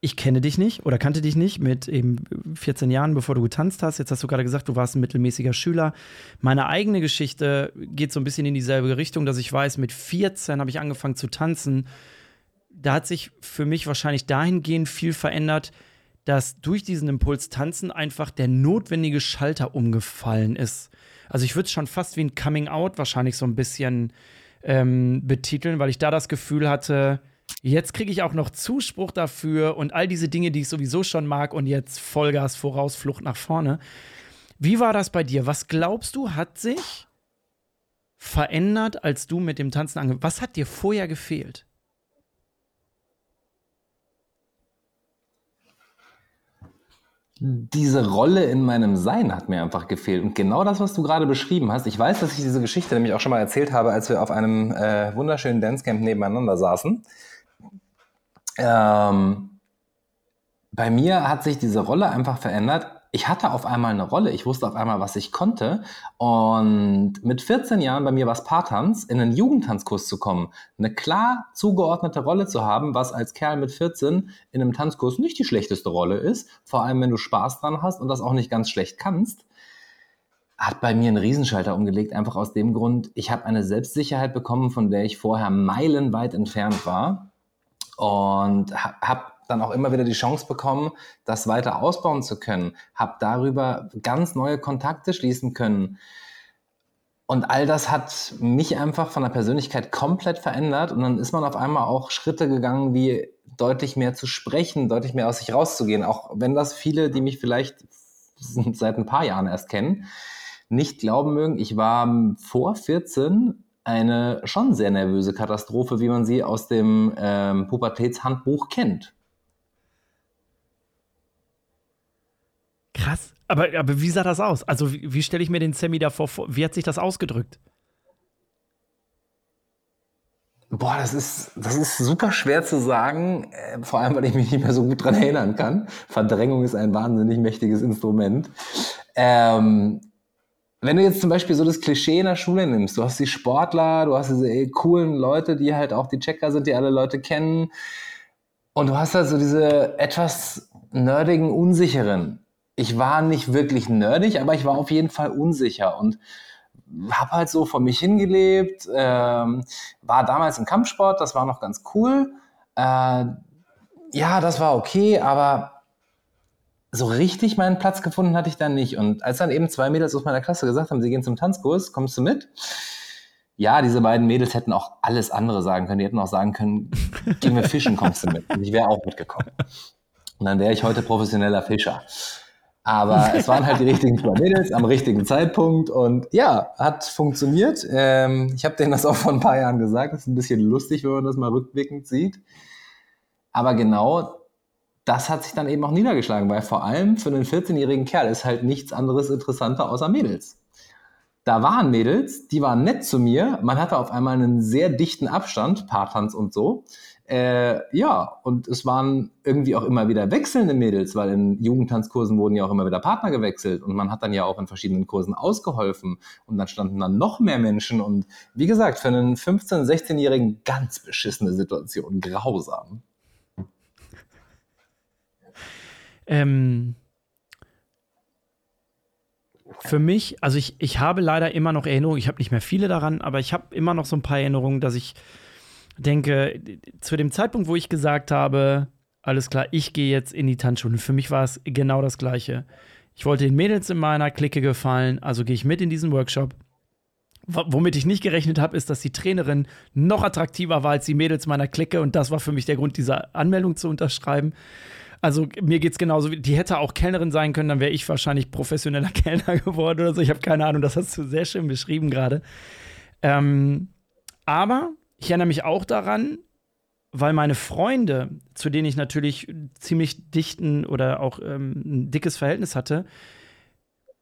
[SPEAKER 2] ich kenne dich nicht oder kannte dich nicht mit eben 14 Jahren, bevor du getanzt hast. Jetzt hast du gerade gesagt, du warst ein mittelmäßiger Schüler. Meine eigene Geschichte geht so ein bisschen in dieselbe Richtung, dass ich weiß, mit 14 habe ich angefangen zu tanzen. Da hat sich für mich wahrscheinlich dahingehend viel verändert, dass durch diesen Impuls tanzen einfach der notwendige Schalter umgefallen ist. Also ich würde es schon fast wie ein Coming Out wahrscheinlich so ein bisschen ähm, betiteln, weil ich da das Gefühl hatte, Jetzt kriege ich auch noch Zuspruch dafür und all diese Dinge, die ich sowieso schon mag und jetzt Vollgas voraus, Flucht nach vorne. Wie war das bei dir? Was glaubst du, hat sich verändert, als du mit dem Tanzen angefangen Was hat dir vorher gefehlt?
[SPEAKER 1] diese Rolle in meinem Sein hat mir einfach gefehlt. Und genau das, was du gerade beschrieben hast, ich weiß, dass ich diese Geschichte nämlich auch schon mal erzählt habe, als wir auf einem äh, wunderschönen Dancecamp nebeneinander saßen. Ähm, bei mir hat sich diese Rolle einfach verändert. Ich hatte auf einmal eine Rolle, ich wusste auf einmal, was ich konnte. Und mit 14 Jahren bei mir war es Paartanz, in einen Jugendtanzkurs zu kommen, eine klar zugeordnete Rolle zu haben, was als Kerl mit 14 in einem Tanzkurs nicht die schlechteste Rolle ist, vor allem wenn du Spaß dran hast und das auch nicht ganz schlecht kannst. Hat bei mir einen Riesenschalter umgelegt, einfach aus dem Grund, ich habe eine Selbstsicherheit bekommen, von der ich vorher meilenweit entfernt war und habe dann auch immer wieder die Chance bekommen, das weiter ausbauen zu können, habe darüber ganz neue Kontakte schließen können. Und all das hat mich einfach von der Persönlichkeit komplett verändert. Und dann ist man auf einmal auch Schritte gegangen, wie deutlich mehr zu sprechen, deutlich mehr aus sich rauszugehen. Auch wenn das viele, die mich vielleicht seit ein paar Jahren erst kennen, nicht glauben mögen. Ich war vor 14 eine schon sehr nervöse Katastrophe, wie man sie aus dem ähm, Pubertätshandbuch kennt.
[SPEAKER 2] Krass. Aber, aber wie sah das aus? Also, wie, wie stelle ich mir den Sammy davor vor? Wie hat sich das ausgedrückt?
[SPEAKER 1] Boah, das ist, das ist super schwer zu sagen, äh, vor allem, weil ich mich nicht mehr so gut dran erinnern kann. Verdrängung ist ein wahnsinnig mächtiges Instrument. Ähm, wenn du jetzt zum Beispiel so das Klischee in der Schule nimmst, du hast die Sportler, du hast diese eh coolen Leute, die halt auch die Checker sind, die alle Leute kennen. Und du hast halt so diese etwas nerdigen, unsicheren. Ich war nicht wirklich nerdig, aber ich war auf jeden Fall unsicher und habe halt so vor mich hingelebt. Ähm, war damals im Kampfsport, das war noch ganz cool. Äh, ja, das war okay, aber so richtig meinen Platz gefunden hatte ich dann nicht. Und als dann eben zwei Mädels aus meiner Klasse gesagt haben, sie gehen zum Tanzkurs, kommst du mit? Ja, diese beiden Mädels hätten auch alles andere sagen können. Die hätten auch sagen können, gehen wir fischen, kommst du mit? Und ich wäre auch mitgekommen. Und dann wäre ich heute professioneller Fischer. Aber es waren halt die richtigen zwei Mädels am richtigen Zeitpunkt und ja, hat funktioniert. Ähm, ich habe denen das auch vor ein paar Jahren gesagt. Das ist ein bisschen lustig, wenn man das mal rückblickend sieht. Aber genau das hat sich dann eben auch niedergeschlagen, weil vor allem für einen 14-jährigen Kerl ist halt nichts anderes interessanter außer Mädels. Da waren Mädels, die waren nett zu mir. Man hatte auf einmal einen sehr dichten Abstand, Paartanz und so. Äh, ja, und es waren irgendwie auch immer wieder wechselnde Mädels, weil in Jugendtanzkursen wurden ja auch immer wieder Partner gewechselt und man hat dann ja auch in verschiedenen Kursen ausgeholfen und dann standen dann noch mehr Menschen und wie gesagt, für einen 15-, 16-Jährigen ganz beschissene Situation, grausam.
[SPEAKER 2] Ähm, für mich, also ich, ich habe leider immer noch Erinnerungen, ich habe nicht mehr viele daran, aber ich habe immer noch so ein paar Erinnerungen, dass ich denke, zu dem Zeitpunkt, wo ich gesagt habe, alles klar, ich gehe jetzt in die Tanzschule, für mich war es genau das Gleiche. Ich wollte den Mädels in meiner Clique gefallen, also gehe ich mit in diesen Workshop. Womit ich nicht gerechnet habe, ist, dass die Trainerin noch attraktiver war als die Mädels meiner Clique und das war für mich der Grund, diese Anmeldung zu unterschreiben. Also mir geht es genauso, die hätte auch Kellnerin sein können, dann wäre ich wahrscheinlich professioneller Kellner geworden oder so. Ich habe keine Ahnung, das hast du sehr schön beschrieben gerade. Ähm, aber ich erinnere mich auch daran, weil meine Freunde, zu denen ich natürlich ziemlich dichten oder auch ähm, ein dickes Verhältnis hatte,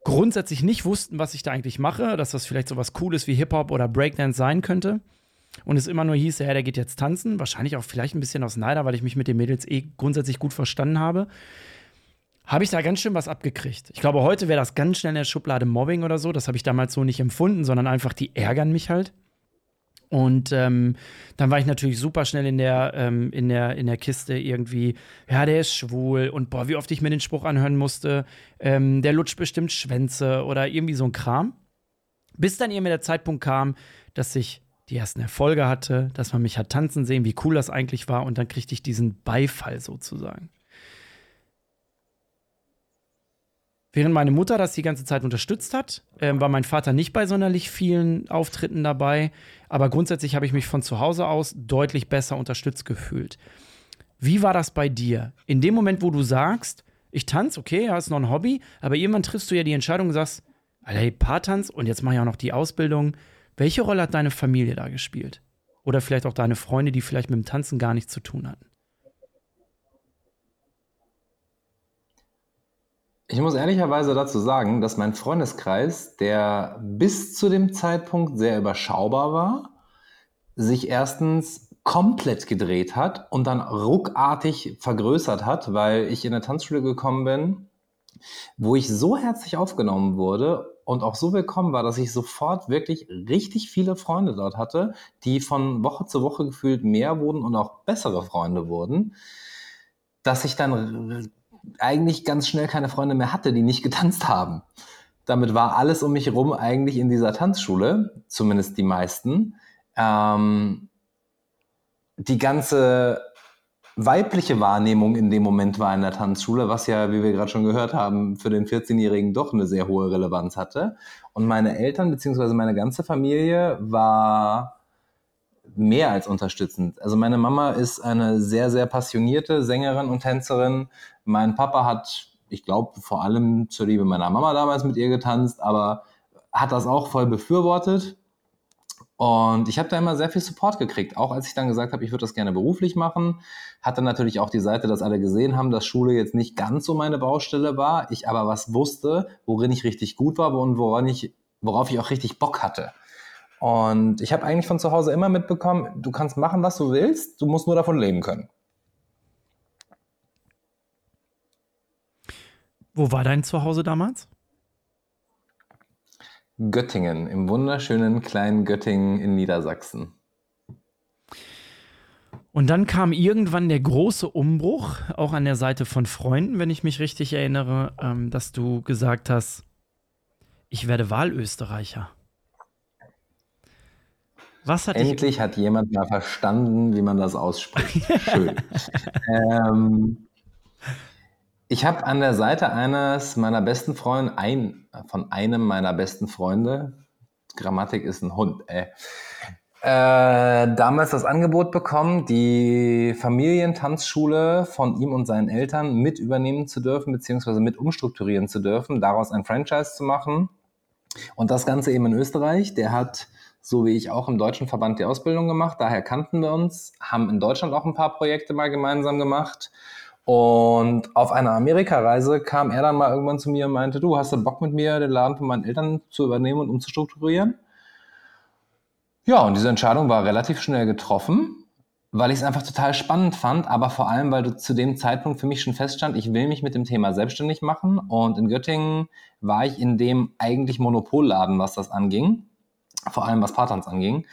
[SPEAKER 2] grundsätzlich nicht wussten, was ich da eigentlich mache, dass das vielleicht so was Cooles wie Hip-Hop oder Breakdance sein könnte und es immer nur hieß, ja, der geht jetzt tanzen. Wahrscheinlich auch vielleicht ein bisschen aus Neider, weil ich mich mit den Mädels eh grundsätzlich gut verstanden habe. habe ich da ganz schön was abgekriegt. Ich glaube, heute wäre das ganz schnell in der Schublade Mobbing oder so. Das habe ich damals so nicht empfunden, sondern einfach, die ärgern mich halt. Und ähm, dann war ich natürlich super schnell in der, ähm, in, der, in der Kiste irgendwie, ja, der ist schwul und boah, wie oft ich mir den Spruch anhören musste, ähm, der lutscht bestimmt Schwänze oder irgendwie so ein Kram. Bis dann irgendwie der Zeitpunkt kam, dass ich die ersten Erfolge hatte, dass man mich hat tanzen sehen, wie cool das eigentlich war und dann kriegte ich diesen Beifall sozusagen. Während meine Mutter das die ganze Zeit unterstützt hat, äh, war mein Vater nicht bei sonderlich vielen Auftritten dabei. Aber grundsätzlich habe ich mich von zu Hause aus deutlich besser unterstützt gefühlt. Wie war das bei dir? In dem Moment, wo du sagst, ich tanze, okay, ja, ist noch ein Hobby, aber irgendwann triffst du ja die Entscheidung und sagst, Alter, hey, Paartanz und jetzt mache ich auch noch die Ausbildung. Welche Rolle hat deine Familie da gespielt? Oder vielleicht auch deine Freunde, die vielleicht mit dem Tanzen gar nichts zu tun hatten?
[SPEAKER 1] Ich muss ehrlicherweise dazu sagen, dass mein Freundeskreis, der bis zu dem Zeitpunkt sehr überschaubar war, sich erstens komplett gedreht hat und dann ruckartig vergrößert hat, weil ich in eine Tanzschule gekommen bin, wo ich so herzlich aufgenommen wurde und auch so willkommen war, dass ich sofort wirklich richtig viele Freunde dort hatte, die von Woche zu Woche gefühlt mehr wurden und auch bessere Freunde wurden, dass ich dann eigentlich ganz schnell keine Freunde mehr hatte, die nicht getanzt haben. Damit war alles um mich herum eigentlich in dieser Tanzschule, zumindest die meisten. Ähm, die ganze weibliche Wahrnehmung in dem Moment war in der Tanzschule, was ja, wie wir gerade schon gehört haben, für den 14-Jährigen doch eine sehr hohe Relevanz hatte. Und meine Eltern bzw. meine ganze Familie war mehr als unterstützend. Also meine Mama ist eine sehr, sehr passionierte Sängerin und Tänzerin. Mein Papa hat, ich glaube, vor allem zur Liebe meiner Mama damals mit ihr getanzt, aber hat das auch voll befürwortet. Und ich habe da immer sehr viel Support gekriegt, auch als ich dann gesagt habe, ich würde das gerne beruflich machen. Hatte natürlich auch die Seite, dass alle gesehen haben, dass Schule jetzt nicht ganz so meine Baustelle war, ich aber was wusste, worin ich richtig gut war und woran ich, worauf ich auch richtig Bock hatte. Und ich habe eigentlich von zu Hause immer mitbekommen, du kannst machen, was du willst, du musst nur davon leben können.
[SPEAKER 2] Wo war dein Zuhause damals?
[SPEAKER 1] Göttingen, im wunderschönen kleinen Göttingen in Niedersachsen.
[SPEAKER 2] Und dann kam irgendwann der große Umbruch, auch an der Seite von Freunden, wenn ich mich richtig erinnere, ähm, dass du gesagt hast, ich werde Wahlösterreicher.
[SPEAKER 1] Hat Endlich hat jemand mal verstanden, wie man das ausspricht. Schön. ähm, ich habe an der Seite eines meiner besten Freunde, ein, von einem meiner besten Freunde, Grammatik ist ein Hund, ey, äh, damals das Angebot bekommen, die Familientanzschule von ihm und seinen Eltern mit übernehmen zu dürfen, beziehungsweise mit umstrukturieren zu dürfen, daraus ein Franchise zu machen. Und das Ganze eben in Österreich. Der hat so wie ich auch im deutschen Verband die Ausbildung gemacht. Daher kannten wir uns, haben in Deutschland auch ein paar Projekte mal gemeinsam gemacht. Und auf einer Amerikareise kam er dann mal irgendwann zu mir und meinte, du hast du Bock mit mir, den Laden von meinen Eltern zu übernehmen und umzustrukturieren? Ja, und diese Entscheidung war relativ schnell getroffen, weil ich es einfach total spannend fand, aber vor allem, weil zu dem Zeitpunkt für mich schon feststand, ich will mich mit dem Thema selbstständig machen. Und in Göttingen war ich in dem eigentlich Monopolladen, was das anging vor allem was Partans anging.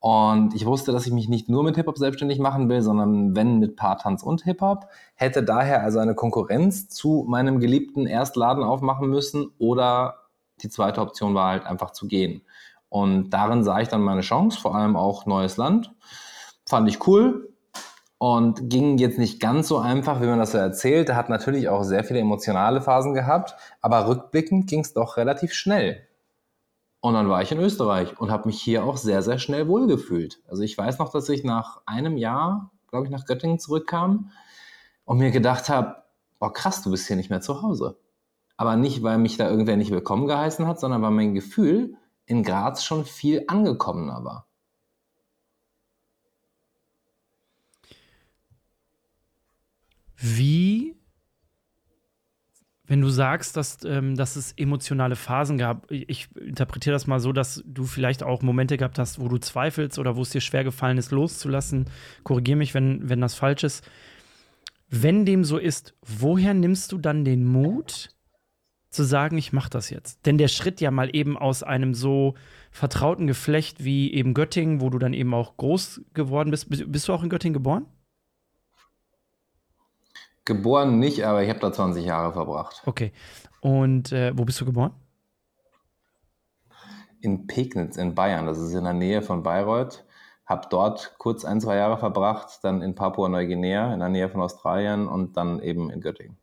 [SPEAKER 1] Und ich wusste, dass ich mich nicht nur mit Hip-Hop selbstständig machen will, sondern wenn mit Partans und Hip-Hop. Hätte daher also eine Konkurrenz zu meinem geliebten Erstladen aufmachen müssen oder die zweite Option war halt einfach zu gehen. Und darin sah ich dann meine Chance, vor allem auch neues Land. Fand ich cool und ging jetzt nicht ganz so einfach, wie man das so erzählt. Er hat natürlich auch sehr viele emotionale Phasen gehabt, aber rückblickend ging es doch relativ schnell. Und dann war ich in Österreich und habe mich hier auch sehr, sehr schnell wohlgefühlt. Also ich weiß noch, dass ich nach einem Jahr, glaube ich, nach Göttingen zurückkam und mir gedacht habe, boah krass, du bist hier nicht mehr zu Hause. Aber nicht, weil mich da irgendwer nicht willkommen geheißen hat, sondern weil mein Gefühl in Graz schon viel angekommener war.
[SPEAKER 2] Wie wenn du sagst, dass, ähm, dass es emotionale Phasen gab, ich interpretiere das mal so, dass du vielleicht auch Momente gehabt hast, wo du zweifelst oder wo es dir schwer gefallen ist, loszulassen. Korrigiere mich, wenn, wenn das falsch ist. Wenn dem so ist, woher nimmst du dann den Mut zu sagen, ich mache das jetzt? Denn der Schritt ja mal eben aus einem so vertrauten Geflecht wie eben Göttingen, wo du dann eben auch groß geworden bist. Bist du auch in Göttingen geboren?
[SPEAKER 1] Geboren nicht, aber ich habe da 20 Jahre verbracht.
[SPEAKER 2] Okay. Und äh, wo bist du geboren?
[SPEAKER 1] In Pegnitz in Bayern. Das ist in der Nähe von Bayreuth. Hab dort kurz ein, zwei Jahre verbracht, dann in Papua-Neuguinea, in der Nähe von Australien und dann eben in Göttingen.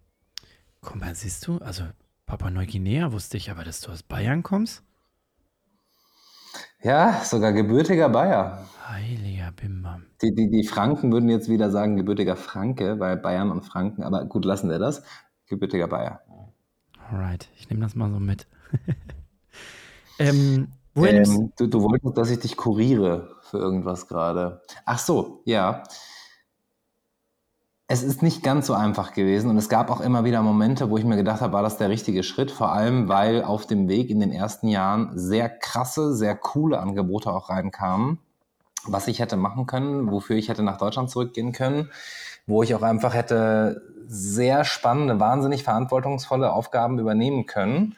[SPEAKER 2] Guck mal, siehst du, also Papua-Neuguinea wusste ich aber, dass du aus Bayern kommst.
[SPEAKER 1] Ja, sogar gebürtiger Bayer.
[SPEAKER 2] Heiliger Bimbam.
[SPEAKER 1] Die, die, die Franken würden jetzt wieder sagen gebürtiger Franke, weil Bayern und Franken, aber gut, lassen wir das. Gebürtiger Bayer.
[SPEAKER 2] Alright, ich nehme das mal so mit. ähm,
[SPEAKER 1] ähm, du, du wolltest, dass ich dich kuriere für irgendwas gerade. Ach so, ja es ist nicht ganz so einfach gewesen und es gab auch immer wieder Momente, wo ich mir gedacht habe, war das der richtige Schritt, vor allem weil auf dem Weg in den ersten Jahren sehr krasse, sehr coole Angebote auch reinkamen, was ich hätte machen können, wofür ich hätte nach Deutschland zurückgehen können, wo ich auch einfach hätte sehr spannende, wahnsinnig verantwortungsvolle Aufgaben übernehmen können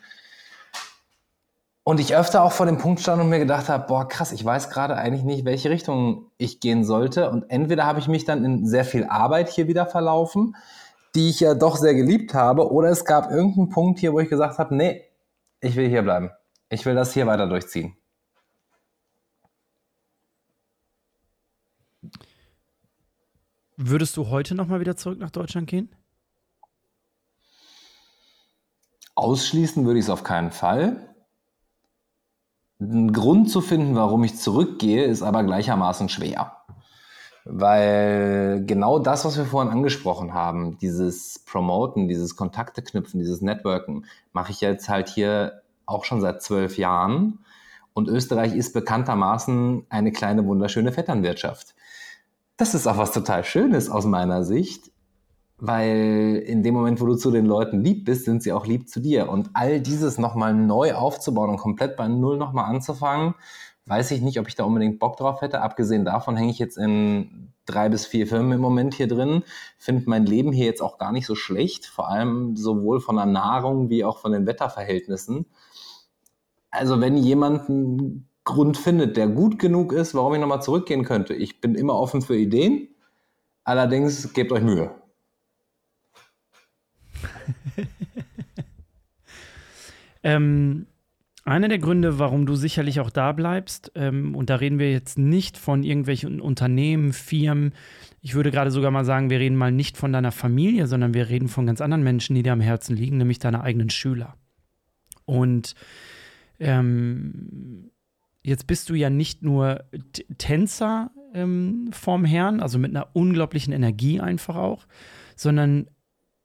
[SPEAKER 1] und ich öfter auch vor dem Punkt stand und mir gedacht habe, boah, krass, ich weiß gerade eigentlich nicht, welche Richtung ich gehen sollte. Und entweder habe ich mich dann in sehr viel Arbeit hier wieder verlaufen, die ich ja doch sehr geliebt habe, oder es gab irgendeinen Punkt hier, wo ich gesagt habe, nee, ich will hier bleiben. Ich will das hier weiter durchziehen.
[SPEAKER 2] Würdest du heute noch mal wieder zurück nach Deutschland gehen?
[SPEAKER 1] Ausschließen würde ich es auf keinen Fall. Einen Grund zu finden, warum ich zurückgehe, ist aber gleichermaßen schwer. Weil genau das, was wir vorhin angesprochen haben, dieses Promoten, dieses Kontakte knüpfen, dieses Networken, mache ich jetzt halt hier auch schon seit zwölf Jahren. Und Österreich ist bekanntermaßen eine kleine, wunderschöne Vetternwirtschaft. Das ist auch was total Schönes aus meiner Sicht, weil in dem Moment, wo du zu den Leuten lieb bist, sind sie auch lieb zu dir. Und all dieses nochmal neu aufzubauen und komplett bei Null nochmal anzufangen, weiß ich nicht, ob ich da unbedingt Bock drauf hätte. Abgesehen davon hänge ich jetzt in drei bis vier Firmen im Moment hier drin, finde mein Leben hier jetzt auch gar nicht so schlecht, vor allem sowohl von der Nahrung wie auch von den Wetterverhältnissen. Also wenn jemand einen Grund findet, der gut genug ist, warum ich nochmal zurückgehen könnte, ich bin immer offen für Ideen. Allerdings gebt euch Mühe.
[SPEAKER 2] ähm, einer der Gründe, warum du sicherlich auch da bleibst, ähm, und da reden wir jetzt nicht von irgendwelchen Unternehmen, Firmen, ich würde gerade sogar mal sagen, wir reden mal nicht von deiner Familie, sondern wir reden von ganz anderen Menschen, die dir am Herzen liegen, nämlich deine eigenen Schüler. Und ähm, jetzt bist du ja nicht nur Tänzer ähm, vorm Herrn, also mit einer unglaublichen Energie einfach auch, sondern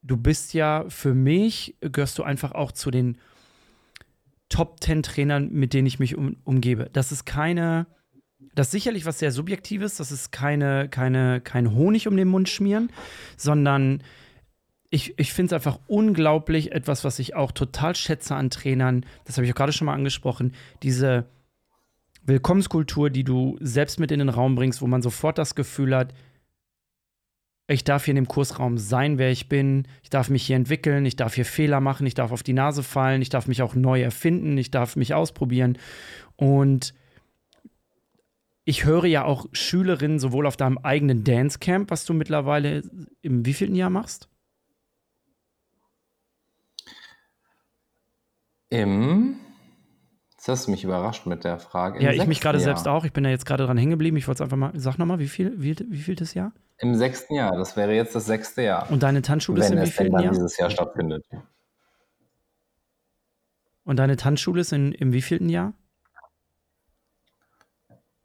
[SPEAKER 2] du bist ja für mich, gehörst du einfach auch zu den Top 10 Trainern, mit denen ich mich um, umgebe. Das ist keine, das ist sicherlich was sehr Subjektives, das ist keine, keine, kein Honig um den Mund schmieren, sondern ich, ich finde es einfach unglaublich, etwas, was ich auch total schätze an Trainern, das habe ich auch gerade schon mal angesprochen, diese Willkommenskultur, die du selbst mit in den Raum bringst, wo man sofort das Gefühl hat, ich darf hier in dem Kursraum sein, wer ich bin. Ich darf mich hier entwickeln. Ich darf hier Fehler machen. Ich darf auf die Nase fallen. Ich darf mich auch neu erfinden. Ich darf mich ausprobieren. Und ich höre ja auch Schülerinnen sowohl auf deinem eigenen Dancecamp, was du mittlerweile im wievielten Jahr machst?
[SPEAKER 1] Im Jetzt hast du mich überrascht mit der Frage.
[SPEAKER 2] Im ja, ich mich gerade selbst auch. Ich bin ja jetzt gerade dran hängen geblieben. Ich wollte es einfach mal, sag nochmal, wie viel, wie, wie viel das Jahr?
[SPEAKER 1] Im sechsten Jahr. Das wäre jetzt das sechste Jahr.
[SPEAKER 2] Und deine Tanzschule ist im
[SPEAKER 1] wie viel Jahr? dieses Jahr stattfindet.
[SPEAKER 2] Und deine Tanzschule ist in, im wievielten Jahr?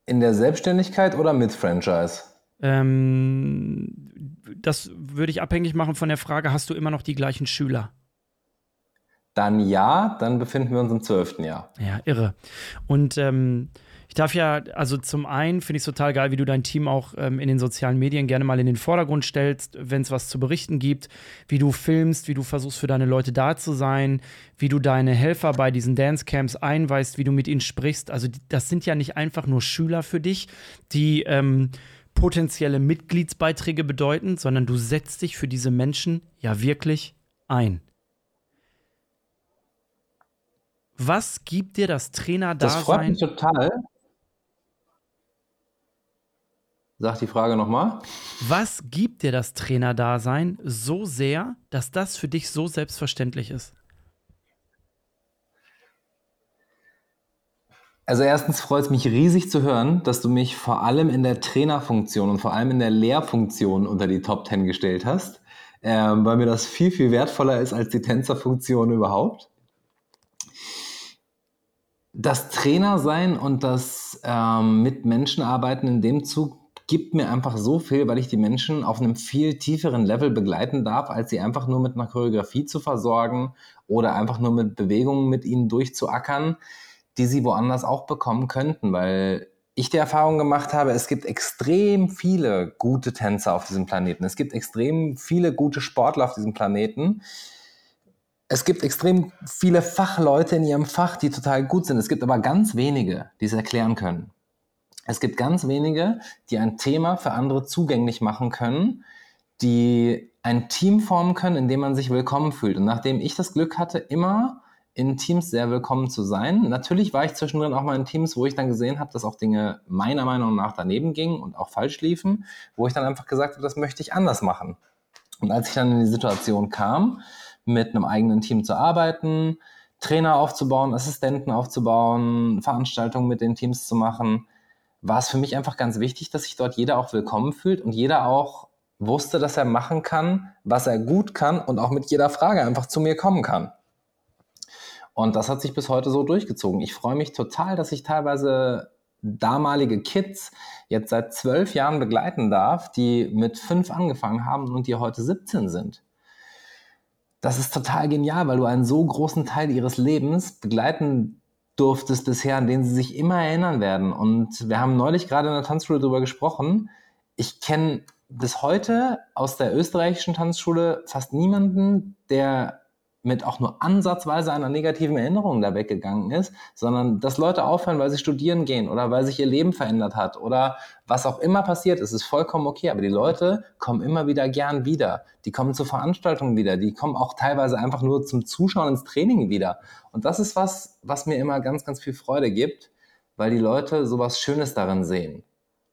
[SPEAKER 1] In der Selbstständigkeit oder mit Franchise?
[SPEAKER 2] Ähm, das würde ich abhängig machen von der Frage, hast du immer noch die gleichen Schüler?
[SPEAKER 1] Dann ja, dann befinden wir uns im zwölften Jahr.
[SPEAKER 2] Ja, irre. Und ähm, darf ja, also zum einen finde ich es total geil, wie du dein Team auch ähm, in den sozialen Medien gerne mal in den Vordergrund stellst, wenn es was zu berichten gibt, wie du filmst, wie du versuchst für deine Leute da zu sein, wie du deine Helfer bei diesen Dancecamps einweist, wie du mit ihnen sprichst. Also das sind ja nicht einfach nur Schüler für dich, die ähm, potenzielle Mitgliedsbeiträge bedeuten, sondern du setzt dich für diese Menschen ja wirklich ein. Was gibt dir das Trainer-Dasein?
[SPEAKER 1] Das freut mich total. Sag die Frage nochmal.
[SPEAKER 2] Was gibt dir das Trainer-Dasein so sehr, dass das für dich so selbstverständlich ist?
[SPEAKER 1] Also erstens freut es mich riesig zu hören, dass du mich vor allem in der Trainerfunktion und vor allem in der Lehrfunktion unter die Top 10 gestellt hast, ähm, weil mir das viel, viel wertvoller ist als die Tänzerfunktion überhaupt. Das Trainer sein und das ähm, mit Menschen arbeiten in dem Zug gibt mir einfach so viel, weil ich die Menschen auf einem viel tieferen Level begleiten darf, als sie einfach nur mit einer Choreografie zu versorgen oder einfach nur mit Bewegungen mit ihnen durchzuackern, die sie woanders auch bekommen könnten, weil ich die Erfahrung gemacht habe, es gibt extrem viele gute Tänzer auf diesem Planeten. Es gibt extrem viele gute Sportler auf diesem Planeten. Es gibt extrem viele Fachleute in ihrem Fach, die total gut sind. Es gibt aber ganz wenige, die es erklären können. Es gibt ganz wenige, die ein Thema für andere zugänglich machen können, die ein Team formen können, in dem man sich willkommen fühlt. Und nachdem ich das Glück hatte, immer in Teams sehr willkommen zu sein. Natürlich war ich zwischendrin auch mal in Teams, wo ich dann gesehen habe, dass auch Dinge meiner Meinung nach daneben gingen und auch falsch liefen, wo ich dann einfach gesagt habe, das möchte ich anders machen. Und als ich dann in die Situation kam, mit einem eigenen Team zu arbeiten, Trainer aufzubauen, Assistenten aufzubauen, Veranstaltungen mit den Teams zu machen, war es für mich einfach ganz wichtig, dass sich dort jeder auch willkommen fühlt und jeder auch wusste, dass er machen kann, was er gut kann und auch mit jeder Frage einfach zu mir kommen kann. Und das hat sich bis heute so durchgezogen. Ich freue mich total, dass ich teilweise damalige Kids jetzt seit zwölf Jahren begleiten darf, die mit fünf angefangen haben und die heute 17 sind. Das ist total genial, weil du einen so großen Teil ihres Lebens begleiten durftest bisher, an den sie sich immer erinnern werden. Und wir haben neulich gerade in der Tanzschule darüber gesprochen. Ich kenne bis heute aus der österreichischen Tanzschule fast niemanden, der mit auch nur ansatzweise einer negativen Erinnerung da weggegangen ist, sondern dass Leute aufhören, weil sie studieren gehen oder weil sich ihr Leben verändert hat oder was auch immer passiert ist, ist vollkommen okay. Aber die Leute kommen immer wieder gern wieder. Die kommen zu Veranstaltungen wieder. Die kommen auch teilweise einfach nur zum Zuschauen ins Training wieder. Und das ist was, was mir immer ganz, ganz viel Freude gibt, weil die Leute sowas Schönes darin sehen.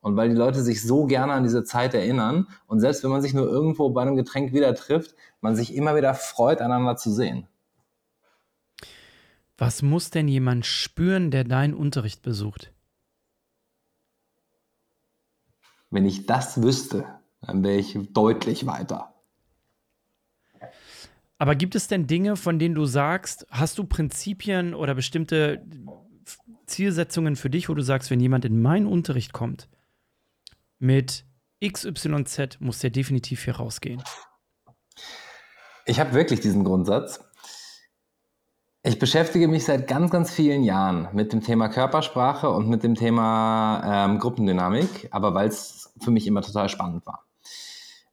[SPEAKER 1] Und weil die Leute sich so gerne an diese Zeit erinnern und selbst wenn man sich nur irgendwo bei einem Getränk wieder trifft, man sich immer wieder freut, einander zu sehen.
[SPEAKER 2] Was muss denn jemand spüren, der deinen Unterricht besucht?
[SPEAKER 1] Wenn ich das wüsste, dann wäre ich deutlich weiter.
[SPEAKER 2] Aber gibt es denn Dinge, von denen du sagst, hast du Prinzipien oder bestimmte Zielsetzungen für dich, wo du sagst, wenn jemand in meinen Unterricht kommt, mit XYZ muss der definitiv hier rausgehen.
[SPEAKER 1] Ich habe wirklich diesen Grundsatz. Ich beschäftige mich seit ganz, ganz vielen Jahren mit dem Thema Körpersprache und mit dem Thema ähm, Gruppendynamik, aber weil es für mich immer total spannend war.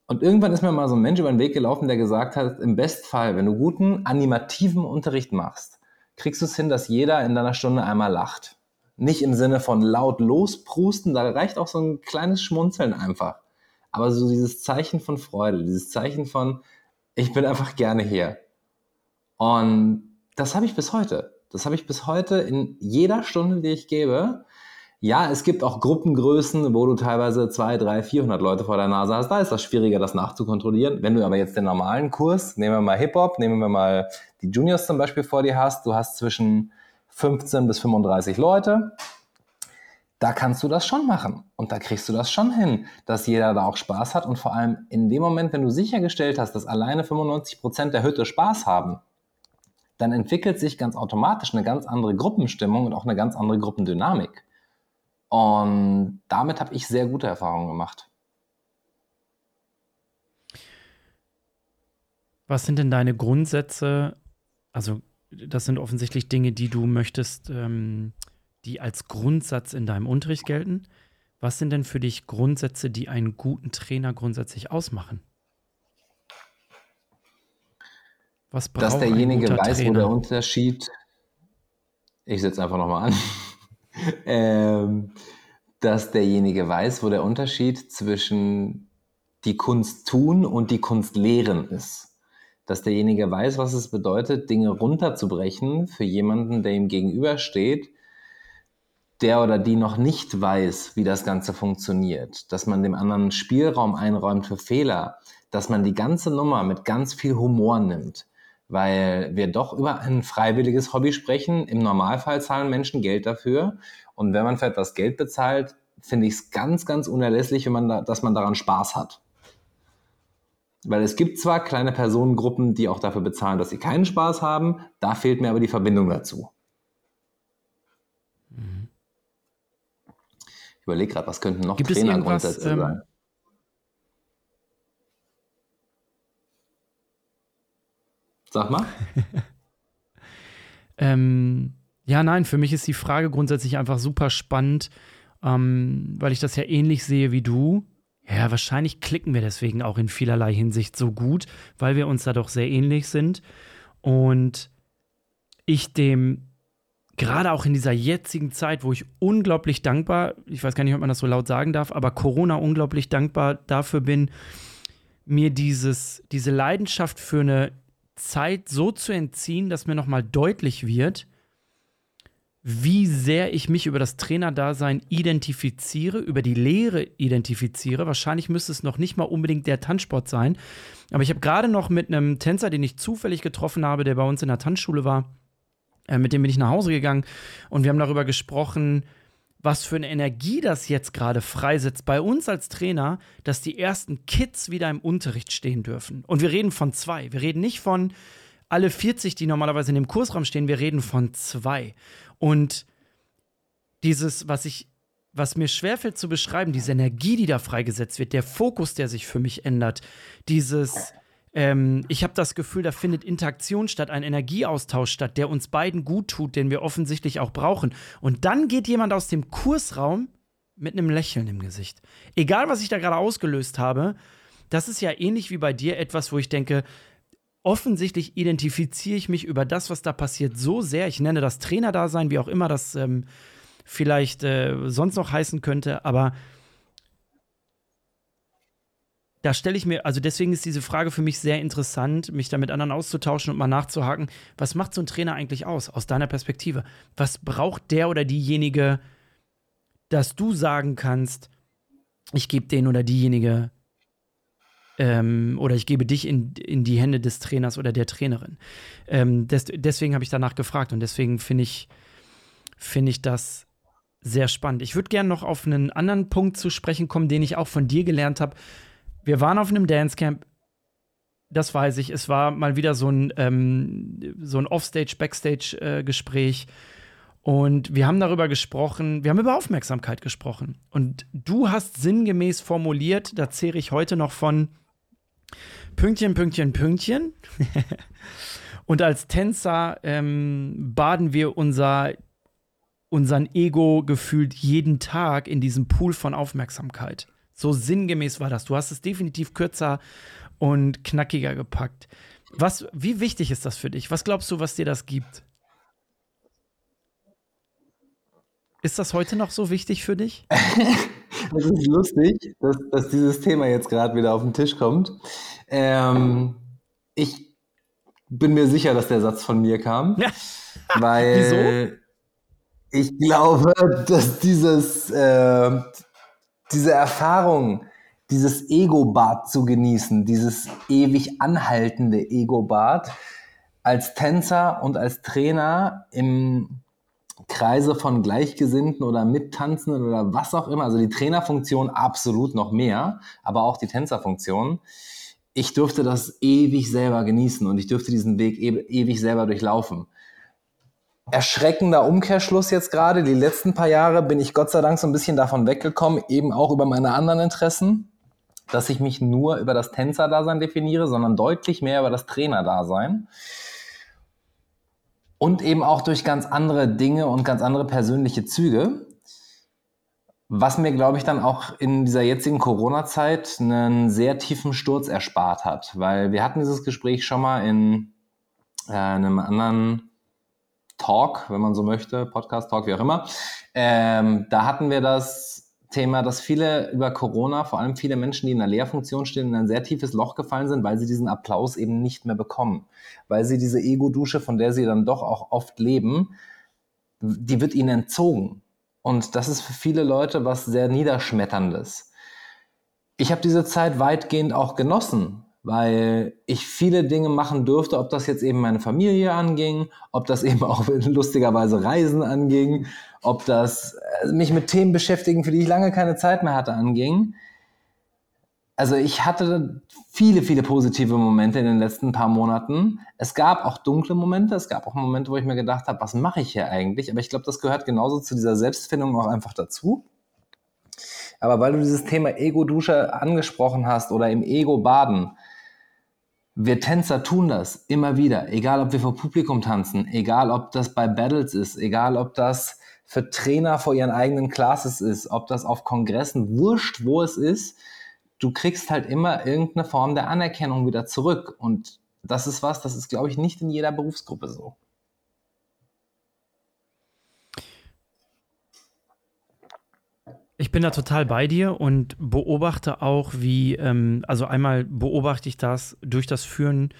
[SPEAKER 1] Und irgendwann ist mir mal so ein Mensch über den Weg gelaufen, der gesagt hat, im Bestfall, wenn du guten animativen Unterricht machst, kriegst du es hin, dass jeder in deiner Stunde einmal lacht. Nicht im Sinne von laut losprusten, da reicht auch so ein kleines Schmunzeln einfach. Aber so dieses Zeichen von Freude, dieses Zeichen von, ich bin einfach gerne hier. Und das habe ich bis heute. Das habe ich bis heute in jeder Stunde, die ich gebe. Ja, es gibt auch Gruppengrößen, wo du teilweise 2, 3, 400 Leute vor der Nase hast. Da ist das schwieriger, das nachzukontrollieren. Wenn du aber jetzt den normalen Kurs, nehmen wir mal Hip-Hop, nehmen wir mal die Juniors zum Beispiel vor dir hast, du hast zwischen 15 bis 35 Leute, da kannst du das schon machen. Und da kriegst du das schon hin, dass jeder da auch Spaß hat. Und vor allem in dem Moment, wenn du sichergestellt hast, dass alleine 95 Prozent der Hütte Spaß haben, dann entwickelt sich ganz automatisch eine ganz andere Gruppenstimmung und auch eine ganz andere Gruppendynamik. Und damit habe ich sehr gute Erfahrungen gemacht.
[SPEAKER 2] Was sind denn deine Grundsätze? Also das sind offensichtlich Dinge, die du möchtest, ähm, die als Grundsatz in deinem Unterricht gelten. Was sind denn für dich Grundsätze, die einen guten Trainer grundsätzlich ausmachen?
[SPEAKER 1] Was braucht Dass derjenige weiß, Trainer? wo der Unterschied. Ich setze einfach nochmal an. ähm, dass derjenige weiß, wo der Unterschied zwischen die Kunst tun und die Kunst lehren ist. Dass derjenige weiß, was es bedeutet, Dinge runterzubrechen für jemanden, der ihm gegenübersteht, der oder die noch nicht weiß, wie das Ganze funktioniert. Dass man dem anderen Spielraum einräumt für Fehler. Dass man die ganze Nummer mit ganz viel Humor nimmt. Weil wir doch über ein freiwilliges Hobby sprechen. Im Normalfall zahlen Menschen Geld dafür. Und wenn man für etwas Geld bezahlt, finde ich es ganz, ganz unerlässlich, wenn man da, dass man daran Spaß hat. Weil es gibt zwar kleine Personengruppen, die auch dafür bezahlen, dass sie keinen Spaß haben, da fehlt mir aber die Verbindung dazu. Mhm. Ich überlege gerade, was könnten noch
[SPEAKER 2] gibt Trainergrundsätze ähm, sein?
[SPEAKER 1] Sag mal.
[SPEAKER 2] ähm, ja, nein, für mich ist die Frage grundsätzlich einfach super spannend, ähm, weil ich das ja ähnlich sehe wie du. Ja, wahrscheinlich klicken wir deswegen auch in vielerlei Hinsicht so gut, weil wir uns da doch sehr ähnlich sind. Und ich dem gerade auch in dieser jetzigen Zeit, wo ich unglaublich dankbar, ich weiß gar nicht, ob man das so laut sagen darf, aber Corona unglaublich dankbar dafür bin, mir dieses, diese Leidenschaft für eine Zeit so zu entziehen, dass mir nochmal deutlich wird, wie sehr ich mich über das Trainerdasein identifiziere, über die Lehre identifiziere. Wahrscheinlich müsste es noch nicht mal unbedingt der Tanzsport sein. Aber ich habe gerade noch mit einem Tänzer, den ich zufällig getroffen habe, der bei uns in der Tanzschule war, äh, mit dem bin ich nach Hause gegangen und wir haben darüber gesprochen, was für eine Energie das jetzt gerade freisetzt bei uns als Trainer, dass die ersten Kids wieder im Unterricht stehen dürfen. Und wir reden von zwei. Wir reden nicht von alle 40, die normalerweise in dem Kursraum stehen, wir reden von zwei. Und dieses, was ich, was mir schwerfällt zu beschreiben, diese Energie, die da freigesetzt wird, der Fokus, der sich für mich ändert, dieses, ähm, ich habe das Gefühl, da findet Interaktion statt, ein Energieaustausch statt, der uns beiden gut tut, den wir offensichtlich auch brauchen. Und dann geht jemand aus dem Kursraum mit einem Lächeln im Gesicht. Egal, was ich da gerade ausgelöst habe, das ist ja ähnlich wie bei dir etwas, wo ich denke, offensichtlich identifiziere ich mich über das, was da passiert, so sehr. Ich nenne das Trainerdasein, wie auch immer das ähm, vielleicht äh, sonst noch heißen könnte, aber da stelle ich mir, also deswegen ist diese Frage für mich sehr interessant, mich da mit anderen auszutauschen und mal nachzuhaken, was macht so ein Trainer eigentlich aus, aus deiner Perspektive? Was braucht der oder diejenige, dass du sagen kannst, ich gebe den oder diejenige ähm, oder ich gebe dich in, in die Hände des Trainers oder der Trainerin. Ähm, des, deswegen habe ich danach gefragt und deswegen finde ich, find ich das sehr spannend. Ich würde gerne noch auf einen anderen Punkt zu sprechen kommen, den ich auch von dir gelernt habe. Wir waren auf einem Dancecamp, das weiß ich. Es war mal wieder so ein, ähm, so ein Offstage, Backstage-Gespräch. Äh, und wir haben darüber gesprochen, wir haben über Aufmerksamkeit gesprochen. Und du hast sinngemäß formuliert, da zehre ich heute noch von, Pünktchen, Pünktchen, Pünktchen. und als Tänzer ähm, baden wir unser, unseren Ego gefühlt jeden Tag in diesem Pool von Aufmerksamkeit. So sinngemäß war das. Du hast es definitiv kürzer und knackiger gepackt. Was, wie wichtig ist das für dich? Was glaubst du, was dir das gibt? Ist das heute noch so wichtig für dich?
[SPEAKER 1] Es ist lustig, dass, dass dieses Thema jetzt gerade wieder auf den Tisch kommt. Ähm, ich bin mir sicher, dass der Satz von mir kam. Ja. Weil Wieso? ich glaube, dass dieses, äh, diese Erfahrung, dieses Ego-Bad zu genießen, dieses ewig anhaltende Ego-Bad, als Tänzer und als Trainer im Kreise von Gleichgesinnten oder Mittanzenden oder was auch immer. Also die Trainerfunktion absolut noch mehr, aber auch die Tänzerfunktion. Ich durfte das ewig selber genießen und ich durfte diesen Weg e ewig selber durchlaufen. Erschreckender Umkehrschluss jetzt gerade. Die letzten paar Jahre bin ich Gott sei Dank so ein bisschen davon weggekommen, eben auch über meine anderen Interessen, dass ich mich nur über das Tänzerdasein definiere, sondern deutlich mehr über das Trainerdasein und eben auch durch ganz andere Dinge und ganz andere persönliche Züge. Was mir, glaube ich, dann auch in dieser jetzigen Corona-Zeit einen sehr tiefen Sturz erspart hat, weil wir hatten dieses Gespräch schon mal in äh, einem anderen Talk, wenn man so möchte, Podcast-Talk, wie auch immer. Ähm, da hatten wir das Thema, dass viele über Corona, vor allem viele Menschen, die in einer Lehrfunktion stehen, in ein sehr tiefes Loch gefallen sind, weil sie diesen Applaus eben nicht mehr bekommen. Weil sie diese Ego-Dusche, von der sie dann doch auch oft leben, die wird ihnen entzogen. Und das ist für viele Leute was sehr Niederschmetterndes. Ich habe diese Zeit weitgehend auch genossen, weil ich viele Dinge machen durfte, ob das jetzt eben meine Familie anging, ob das eben auch lustigerweise Reisen anging, ob das äh, mich mit Themen beschäftigen, für die ich lange keine Zeit mehr hatte, anging. Also ich hatte viele, viele positive Momente in den letzten paar Monaten. Es gab auch dunkle Momente, es gab auch Momente, wo ich mir gedacht habe, was mache ich hier eigentlich? Aber ich glaube, das gehört genauso zu dieser Selbstfindung auch einfach dazu. Aber weil du dieses Thema Ego-Dusche angesprochen hast oder im Ego baden, wir Tänzer tun das immer wieder, egal ob wir vor Publikum tanzen, egal ob das bei Battles ist, egal ob das für Trainer vor ihren eigenen Classes ist, ob das auf Kongressen, wurscht, wo es ist, du kriegst halt immer irgendeine Form der Anerkennung wieder zurück. Und das ist was, das ist, glaube ich, nicht in jeder Berufsgruppe so.
[SPEAKER 2] Ich bin da total bei dir und beobachte auch, wie, ähm, also einmal beobachte ich das durch das Führen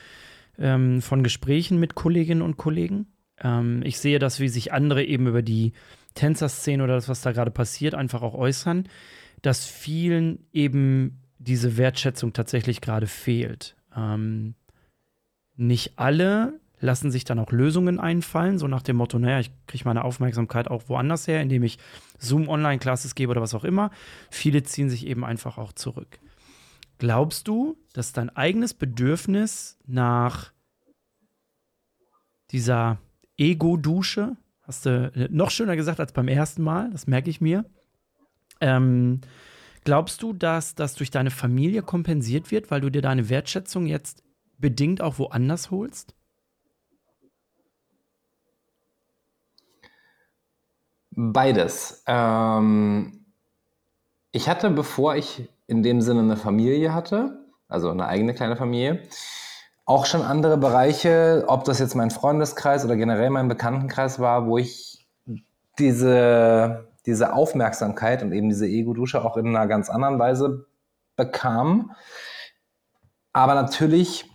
[SPEAKER 2] ähm, von Gesprächen mit Kolleginnen und Kollegen. Ähm, ich sehe das, wie sich andere eben über die Tänzerszene oder das, was da gerade passiert, einfach auch äußern, dass vielen eben diese Wertschätzung tatsächlich gerade fehlt. Ähm, nicht alle lassen sich dann auch Lösungen einfallen, so nach dem Motto, naja, ich kriege meine Aufmerksamkeit auch woanders her, indem ich Zoom-Online-Classes gebe oder was auch immer. Viele ziehen sich eben einfach auch zurück. Glaubst du, dass dein eigenes Bedürfnis nach dieser Ego-Dusche, hast du äh, noch schöner gesagt als beim ersten Mal, das merke ich mir, ähm, glaubst du, dass das durch deine Familie kompensiert wird, weil du dir deine Wertschätzung jetzt bedingt auch woanders holst?
[SPEAKER 1] Beides. Ähm, ich hatte, bevor ich in dem Sinne eine Familie hatte, also eine eigene kleine Familie, auch schon andere Bereiche, ob das jetzt mein Freundeskreis oder generell mein Bekanntenkreis war, wo ich diese, diese Aufmerksamkeit und eben diese Ego-Dusche auch in einer ganz anderen Weise bekam. Aber natürlich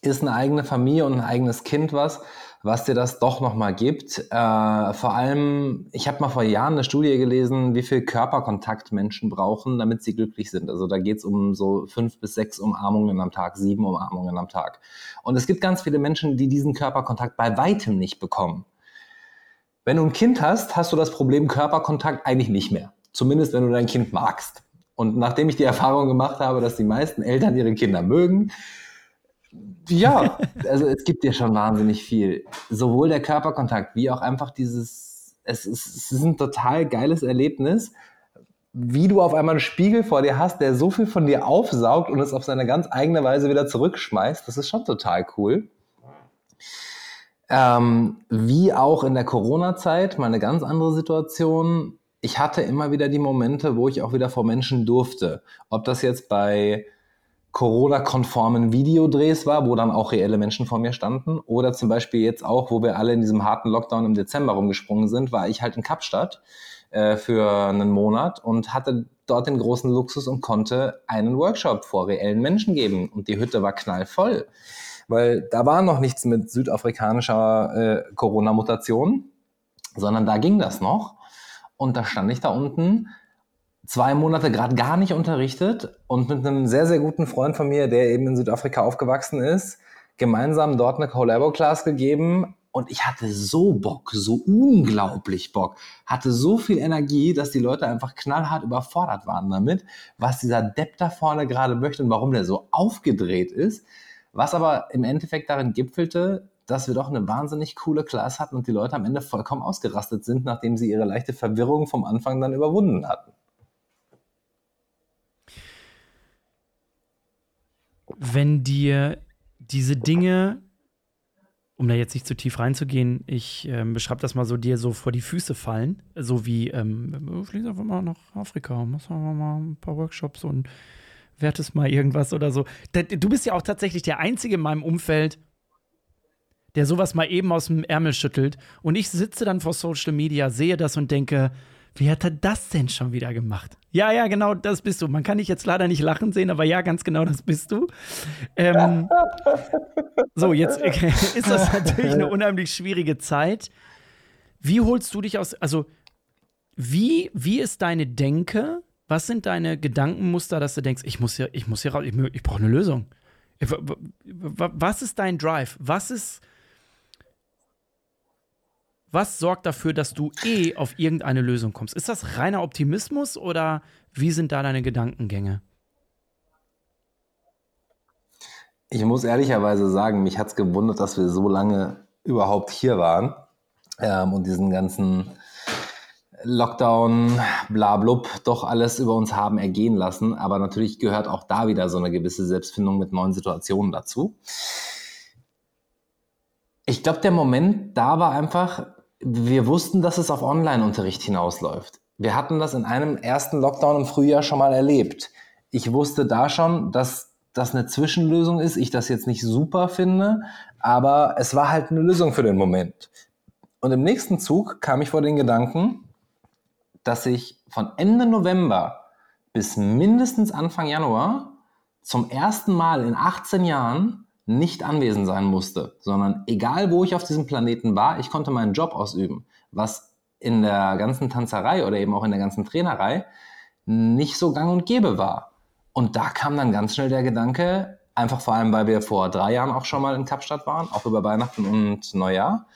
[SPEAKER 1] ist eine eigene Familie und ein eigenes Kind was, was dir das doch nochmal gibt. Äh, vor allem, ich habe mal vor Jahren eine Studie gelesen, wie viel Körperkontakt Menschen brauchen, damit sie glücklich sind. Also da geht es um so fünf bis sechs Umarmungen am Tag, sieben Umarmungen am Tag. Und es gibt ganz viele Menschen, die diesen Körperkontakt bei weitem nicht bekommen. Wenn du ein Kind hast, hast du das Problem Körperkontakt eigentlich nicht mehr. Zumindest wenn du dein Kind magst. Und nachdem ich die Erfahrung gemacht habe, dass die meisten Eltern ihre Kinder mögen, ja, also es gibt ja schon wahnsinnig viel. Sowohl der Körperkontakt wie auch einfach dieses, es ist, es ist ein total geiles Erlebnis, wie du auf einmal einen Spiegel vor dir hast, der so viel von dir aufsaugt und es auf seine ganz eigene Weise wieder zurückschmeißt. Das ist schon total cool. Ähm, wie auch in der Corona-Zeit, mal eine ganz andere Situation. Ich hatte immer wieder die Momente, wo ich auch wieder vor Menschen durfte. Ob das jetzt bei Corona-konformen Videodrehs war, wo dann auch reelle Menschen vor mir standen. Oder zum Beispiel jetzt auch, wo wir alle in diesem harten Lockdown im Dezember rumgesprungen sind, war ich halt in Kapstadt äh, für einen Monat und hatte dort den großen Luxus und konnte einen Workshop vor reellen Menschen geben. Und die Hütte war knallvoll, weil da war noch nichts mit südafrikanischer äh, Corona-Mutation, sondern da ging das noch. Und da stand ich da unten zwei Monate gerade gar nicht unterrichtet und mit einem sehr, sehr guten Freund von mir, der eben in Südafrika aufgewachsen ist, gemeinsam dort eine Collabo-Class gegeben. Und ich hatte so Bock, so unglaublich Bock, hatte so viel Energie, dass die Leute einfach knallhart überfordert waren damit, was dieser Depp da vorne gerade möchte und warum der so aufgedreht ist. Was aber im Endeffekt darin gipfelte, dass wir doch eine wahnsinnig coole Class hatten und die Leute am Ende vollkommen ausgerastet sind, nachdem sie ihre leichte Verwirrung vom Anfang dann überwunden hatten.
[SPEAKER 2] Wenn dir diese Dinge, um da jetzt nicht zu tief reinzugehen, ich ähm, beschreibe das mal so, dir so vor die Füße fallen, so wie, ähm, fliegst einfach mal nach Afrika, machst mal ein paar Workshops und wertest mal irgendwas oder so. Du bist ja auch tatsächlich der Einzige in meinem Umfeld, der sowas mal eben aus dem Ärmel schüttelt. Und ich sitze dann vor Social Media, sehe das und denke, Wie hat er das denn schon wieder gemacht? Ja, ja, genau, das bist du. Man kann dich jetzt leider nicht lachen sehen, aber ja, ganz genau, das bist du. Ähm, so, jetzt ist das natürlich eine unheimlich schwierige Zeit. Wie holst du dich aus, also wie, wie ist deine Denke? Was sind deine Gedankenmuster, dass du denkst, ich muss hier, ich muss hier raus, ich, ich brauche eine Lösung? Was ist dein Drive? Was ist, was sorgt dafür, dass du eh auf irgendeine Lösung kommst? Ist das reiner Optimismus oder wie sind da deine Gedankengänge?
[SPEAKER 1] Ich muss ehrlicherweise sagen, mich hat es gewundert, dass wir so lange überhaupt hier waren ähm, und diesen ganzen Lockdown, bla blub, doch alles über uns haben ergehen lassen. Aber natürlich gehört auch da wieder so eine gewisse Selbstfindung mit neuen Situationen dazu. Ich glaube, der Moment da war einfach, wir wussten, dass es auf Online-Unterricht hinausläuft. Wir hatten das in einem ersten Lockdown im Frühjahr schon mal erlebt. Ich wusste da schon, dass das eine Zwischenlösung ist. Ich das jetzt nicht super finde, aber es war halt eine Lösung für den Moment. Und im nächsten Zug kam ich vor den Gedanken, dass ich von Ende November bis mindestens Anfang Januar zum ersten Mal in 18 Jahren nicht anwesend sein musste, sondern egal wo ich auf diesem Planeten war, ich konnte meinen Job ausüben, was in der ganzen Tanzerei oder eben auch in der ganzen Trainerei nicht so gang und gäbe war. Und da kam dann ganz schnell der Gedanke, einfach vor allem, weil wir vor drei Jahren auch schon mal in Kapstadt waren, auch über Weihnachten und Neujahr,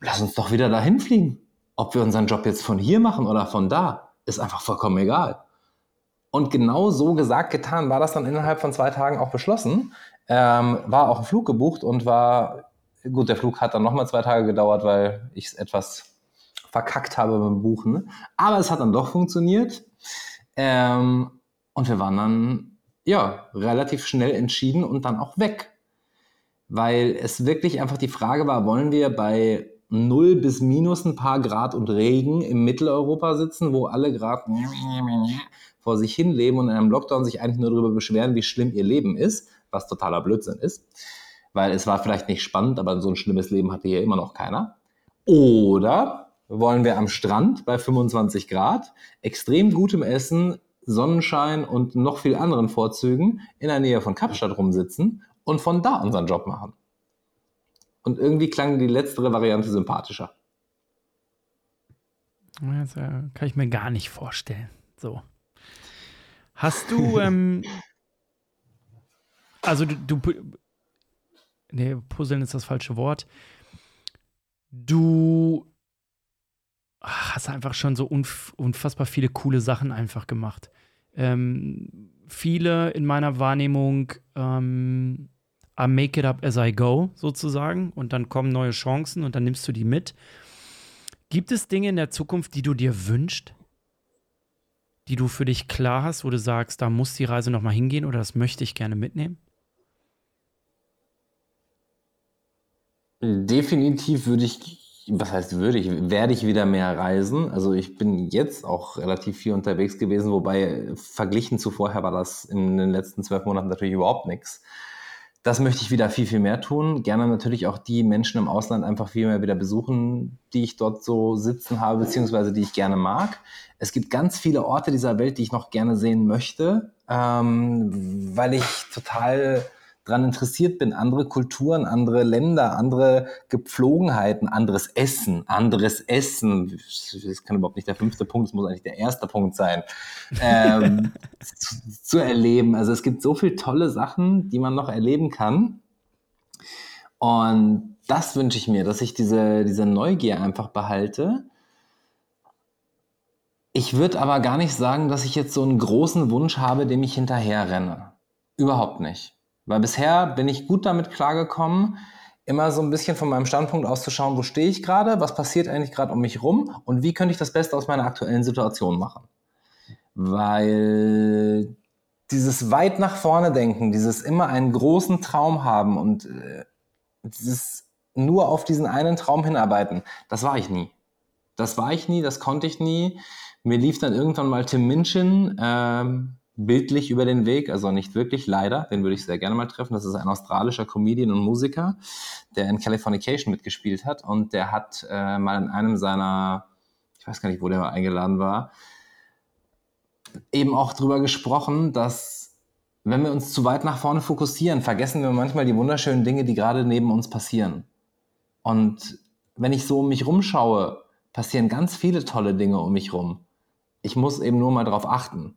[SPEAKER 1] lass uns doch wieder dahin fliegen. Ob wir unseren Job jetzt von hier machen oder von da, ist einfach vollkommen egal. Und genau so gesagt, getan, war das dann innerhalb von zwei Tagen auch beschlossen. Ähm, war auch ein Flug gebucht und war, gut, der Flug hat dann nochmal zwei Tage gedauert, weil ich es etwas verkackt habe beim Buchen. Aber es hat dann doch funktioniert. Ähm, und wir waren dann, ja, relativ schnell entschieden und dann auch weg. Weil es wirklich einfach die Frage war, wollen wir bei 0 bis minus ein paar Grad und Regen im Mitteleuropa sitzen, wo alle gerade vor sich hin leben und in einem Lockdown sich eigentlich nur darüber beschweren, wie schlimm ihr Leben ist? was totaler Blödsinn ist, weil es war vielleicht nicht spannend, aber so ein schlimmes Leben hatte hier immer noch keiner. Oder wollen wir am Strand bei 25 Grad, extrem gutem Essen, Sonnenschein und noch viel anderen Vorzügen in der Nähe von Kapstadt rumsitzen und von da unseren Job machen. Und irgendwie klang die letztere Variante sympathischer.
[SPEAKER 2] Das äh, kann ich mir gar nicht vorstellen. So. Hast du, ähm, also du, du nee, puzzeln ist das falsche Wort. Du hast einfach schon so unf unfassbar viele coole Sachen einfach gemacht. Ähm, viele in meiner Wahrnehmung ähm, I make it up as I go sozusagen und dann kommen neue Chancen und dann nimmst du die mit. Gibt es Dinge in der Zukunft, die du dir wünschst? Die du für dich klar hast, wo du sagst, da muss die Reise nochmal hingehen oder das möchte ich gerne mitnehmen?
[SPEAKER 1] Definitiv würde ich, was heißt würde ich, werde ich wieder mehr reisen. Also ich bin jetzt auch relativ viel unterwegs gewesen, wobei verglichen zu vorher war das in den letzten zwölf Monaten natürlich überhaupt nichts. Das möchte ich wieder viel, viel mehr tun. Gerne natürlich auch die Menschen im Ausland einfach viel mehr wieder besuchen, die ich dort so sitzen habe, beziehungsweise die ich gerne mag. Es gibt ganz viele Orte dieser Welt, die ich noch gerne sehen möchte, ähm, weil ich total daran interessiert bin, andere Kulturen, andere Länder, andere Gepflogenheiten, anderes Essen, anderes Essen. Das kann überhaupt nicht der fünfte Punkt, das muss eigentlich der erste Punkt sein, ähm, zu, zu erleben. Also es gibt so viele tolle Sachen, die man noch erleben kann. Und das wünsche ich mir, dass ich diese, diese Neugier einfach behalte. Ich würde aber gar nicht sagen, dass ich jetzt so einen großen Wunsch habe, dem ich hinterher renne. Überhaupt nicht. Weil bisher bin ich gut damit klargekommen, immer so ein bisschen von meinem Standpunkt aus zu schauen, wo stehe ich gerade, was passiert eigentlich gerade um mich rum und wie könnte ich das Beste aus meiner aktuellen Situation machen. Weil dieses weit nach vorne denken, dieses immer einen großen Traum haben und äh, dieses nur auf diesen einen Traum hinarbeiten, das war ich nie. Das war ich nie, das konnte ich nie. Mir lief dann irgendwann mal Tim Minchin, ähm, bildlich über den Weg, also nicht wirklich, leider, den würde ich sehr gerne mal treffen. Das ist ein australischer Comedian und Musiker, der in Californication mitgespielt hat und der hat äh, mal in einem seiner, ich weiß gar nicht, wo der eingeladen war, eben auch darüber gesprochen, dass wenn wir uns zu weit nach vorne fokussieren, vergessen wir manchmal die wunderschönen Dinge, die gerade neben uns passieren. Und wenn ich so um mich rumschaue, passieren ganz viele tolle Dinge um mich rum. Ich muss eben nur mal darauf achten.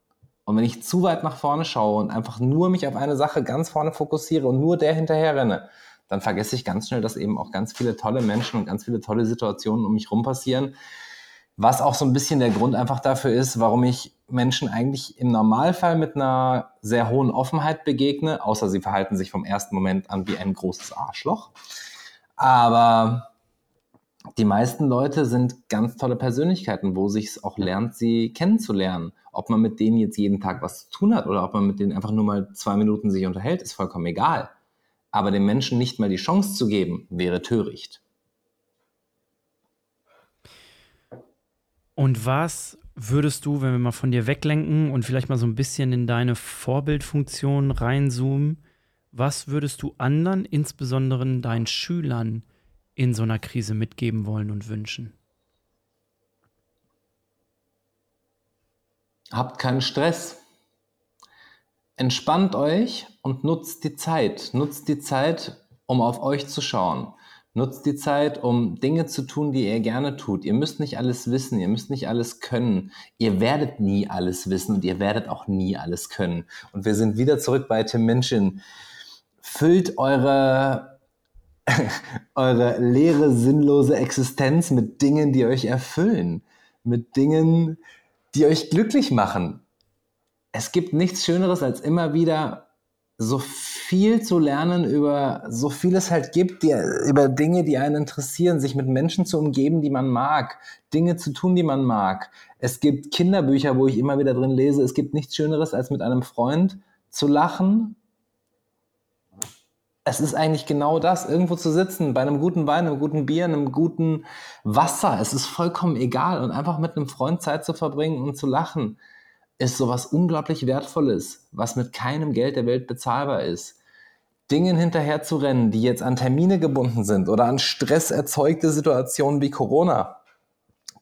[SPEAKER 1] Und wenn ich zu weit nach vorne schaue und einfach nur mich auf eine Sache ganz vorne fokussiere und nur der hinterher renne, dann vergesse ich ganz schnell, dass eben auch ganz viele tolle Menschen und ganz viele tolle Situationen um mich rum passieren. Was auch so ein bisschen der Grund einfach dafür ist, warum ich Menschen eigentlich im Normalfall mit einer sehr hohen Offenheit begegne, außer sie verhalten sich vom ersten Moment an wie ein großes Arschloch. Aber die meisten Leute sind ganz tolle Persönlichkeiten, wo sich es auch lernt, sie kennenzulernen. Ob man mit denen jetzt jeden Tag was zu tun hat oder ob man mit denen einfach nur mal zwei Minuten sich unterhält, ist vollkommen egal. Aber den Menschen nicht mal die Chance zu geben, wäre töricht.
[SPEAKER 2] Und was würdest du, wenn wir mal von dir weglenken und vielleicht mal so ein bisschen in deine Vorbildfunktion reinzoomen, was würdest du anderen, insbesondere deinen Schülern, in so einer Krise mitgeben wollen und wünschen?
[SPEAKER 1] Habt keinen Stress. Entspannt euch und nutzt die Zeit. Nutzt die Zeit, um auf euch zu schauen. Nutzt die Zeit, um Dinge zu tun, die ihr gerne tut. Ihr müsst nicht alles wissen, ihr müsst nicht alles können. Ihr werdet nie alles wissen und ihr werdet auch nie alles können. Und wir sind wieder zurück bei Tim Minchin. Füllt eure eure leere, sinnlose Existenz mit Dingen, die euch erfüllen, mit Dingen, die euch glücklich machen. Es gibt nichts Schöneres, als immer wieder so viel zu lernen über so viel es halt gibt, die, über Dinge, die einen interessieren, sich mit Menschen zu umgeben, die man mag, Dinge zu tun, die man mag. Es gibt Kinderbücher, wo ich immer wieder drin lese. Es gibt nichts Schöneres, als mit einem Freund zu lachen es ist eigentlich genau das, irgendwo zu sitzen, bei einem guten Wein, einem guten Bier, einem guten Wasser. Es ist vollkommen egal. Und einfach mit einem Freund Zeit zu verbringen und zu lachen, ist sowas unglaublich Wertvolles, was mit keinem Geld der Welt bezahlbar ist. Dingen hinterher zu rennen, die jetzt an Termine gebunden sind oder an Stress erzeugte Situationen wie Corona,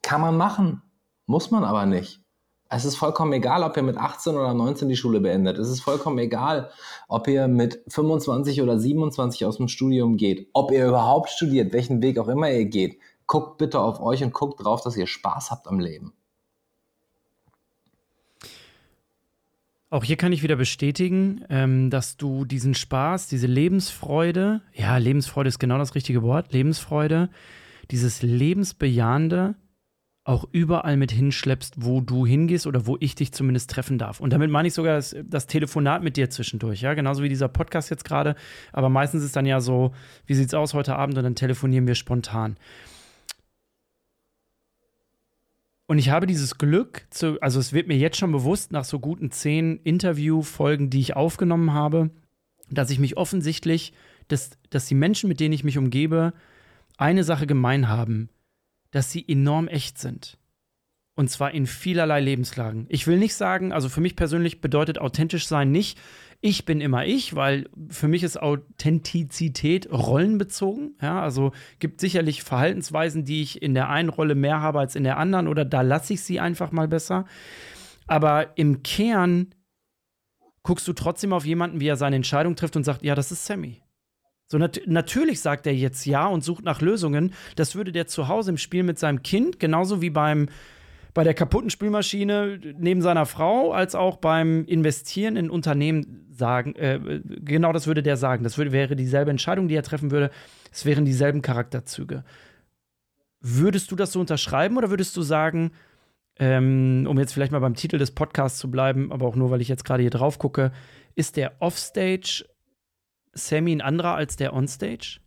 [SPEAKER 1] kann man machen, muss man aber nicht. Es ist vollkommen egal, ob ihr mit 18 oder 19 die Schule beendet. Es ist vollkommen egal, ob ihr mit 25 oder 27 aus dem Studium geht. Ob ihr überhaupt studiert, welchen Weg auch immer ihr geht. Guckt bitte auf euch und guckt drauf, dass ihr Spaß habt am Leben.
[SPEAKER 2] Auch hier kann ich wieder bestätigen, ähm, dass du diesen Spaß, diese Lebensfreude, ja, Lebensfreude ist genau das richtige Wort, Lebensfreude, dieses Lebensbejahende, auch überall mit hinschleppst, wo du hingehst oder wo ich dich zumindest treffen darf. Und damit meine ich sogar das, das Telefonat mit dir zwischendurch, ja, genauso wie dieser Podcast jetzt gerade. Aber meistens ist dann ja so, wie sieht's aus heute Abend und dann telefonieren wir spontan. Und ich habe dieses Glück, zu, also es wird mir jetzt schon bewusst nach so guten zehn Interviewfolgen, die ich aufgenommen habe, dass ich mich offensichtlich, dass, dass die Menschen, mit denen ich mich umgebe, eine Sache gemein haben dass sie enorm echt sind. Und zwar in vielerlei Lebenslagen. Ich will nicht sagen, also für mich persönlich bedeutet authentisch sein nicht, ich bin immer ich, weil für mich ist Authentizität rollenbezogen. Ja, also gibt sicherlich Verhaltensweisen, die ich in der einen Rolle mehr habe als in der anderen oder da lasse ich sie einfach mal besser. Aber im Kern guckst du trotzdem auf jemanden, wie er seine Entscheidung trifft und sagt, ja, das ist Sammy. So nat natürlich sagt er jetzt ja und sucht nach Lösungen. Das würde der zu Hause im Spiel mit seinem Kind, genauso wie beim bei der kaputten Spülmaschine neben seiner Frau, als auch beim Investieren in Unternehmen sagen. Äh, genau das würde der sagen. Das würde, wäre dieselbe Entscheidung, die er treffen würde. Es wären dieselben Charakterzüge. Würdest du das so unterschreiben oder würdest du sagen, ähm, um jetzt vielleicht mal beim Titel des Podcasts zu bleiben, aber auch nur, weil ich jetzt gerade hier drauf gucke, ist der Offstage Sammy ein anderer als der Onstage?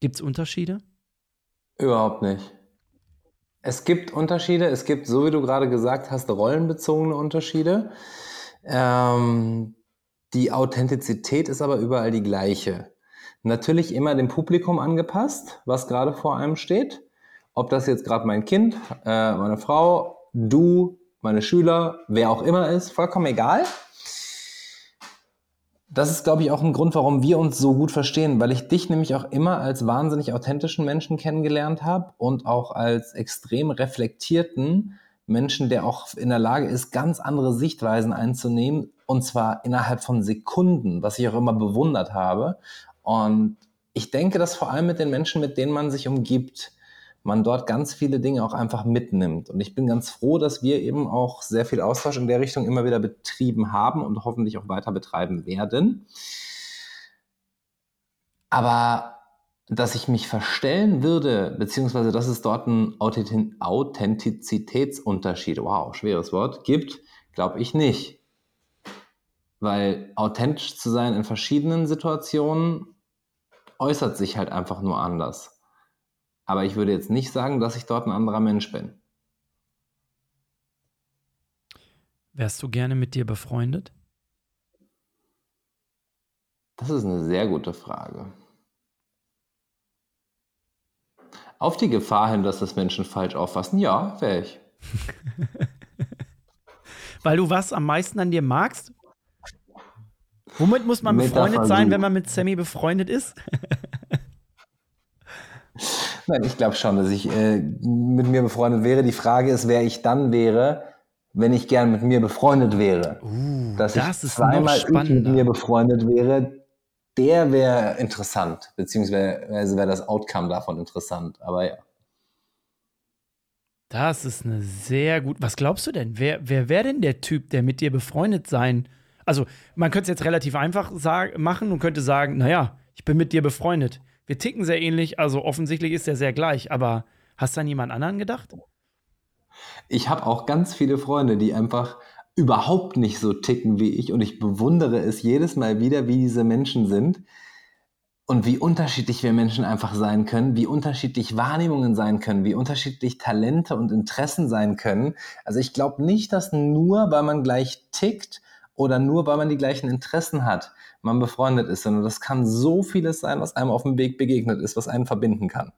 [SPEAKER 2] Gibt es Unterschiede?
[SPEAKER 1] Überhaupt nicht. Es gibt Unterschiede. Es gibt, so wie du gerade gesagt hast, rollenbezogene Unterschiede. Ähm, die Authentizität ist aber überall die gleiche. Natürlich immer dem Publikum angepasst, was gerade vor einem steht. Ob das jetzt gerade mein Kind, äh, meine Frau, du, meine Schüler, wer auch immer ist, vollkommen egal. Das ist, glaube ich, auch ein Grund, warum wir uns so gut verstehen, weil ich dich nämlich auch immer als wahnsinnig authentischen Menschen kennengelernt habe und auch als extrem reflektierten Menschen, der auch in der Lage ist, ganz andere Sichtweisen einzunehmen und zwar innerhalb von Sekunden, was ich auch immer bewundert habe. Und ich denke, dass vor allem mit den Menschen, mit denen man sich umgibt, man dort ganz viele Dinge auch einfach mitnimmt. Und ich bin ganz froh, dass wir eben auch sehr viel Austausch in der Richtung immer wieder betrieben haben und hoffentlich auch weiter betreiben werden. Aber dass ich mich verstellen würde, beziehungsweise dass es dort einen Authentizitätsunterschied, wow, schweres Wort, gibt, glaube ich nicht. Weil authentisch zu sein in verschiedenen Situationen äußert sich halt einfach nur anders. Aber ich würde jetzt nicht sagen, dass ich dort ein anderer Mensch bin.
[SPEAKER 2] Wärst du gerne mit dir befreundet?
[SPEAKER 1] Das ist eine sehr gute Frage. Auf die Gefahr hin, dass das Menschen falsch auffassen, ja, wäre ich.
[SPEAKER 2] Weil du was am meisten an dir magst? Womit muss man befreundet sein, wenn man mit Sammy befreundet ist?
[SPEAKER 1] Nein, ich glaube schon, dass ich äh, mit mir befreundet wäre. Die Frage ist, wer ich dann wäre, wenn ich gern mit mir befreundet wäre.
[SPEAKER 2] Uh,
[SPEAKER 1] dass
[SPEAKER 2] das
[SPEAKER 1] ich zweimal mit mir befreundet wäre, der wäre interessant, beziehungsweise wäre das Outcome davon interessant. Aber ja.
[SPEAKER 2] Das ist eine sehr gut. Was glaubst du denn? Wer, wer wäre denn der Typ, der mit dir befreundet sein? Also, man könnte es jetzt relativ einfach machen und könnte sagen: Naja, ich bin mit dir befreundet wir ticken sehr ähnlich, also offensichtlich ist er sehr gleich, aber hast du an jemand anderen gedacht?
[SPEAKER 1] Ich habe auch ganz viele Freunde, die einfach überhaupt nicht so ticken wie ich und ich bewundere es jedes Mal wieder, wie diese Menschen sind und wie unterschiedlich wir Menschen einfach sein können, wie unterschiedlich Wahrnehmungen sein können, wie unterschiedlich Talente und Interessen sein können. Also ich glaube nicht, dass nur, weil man gleich tickt oder nur, weil man die gleichen Interessen hat, man befreundet ist, sondern das kann so vieles sein, was einem auf dem Weg begegnet ist, was einen verbinden kann.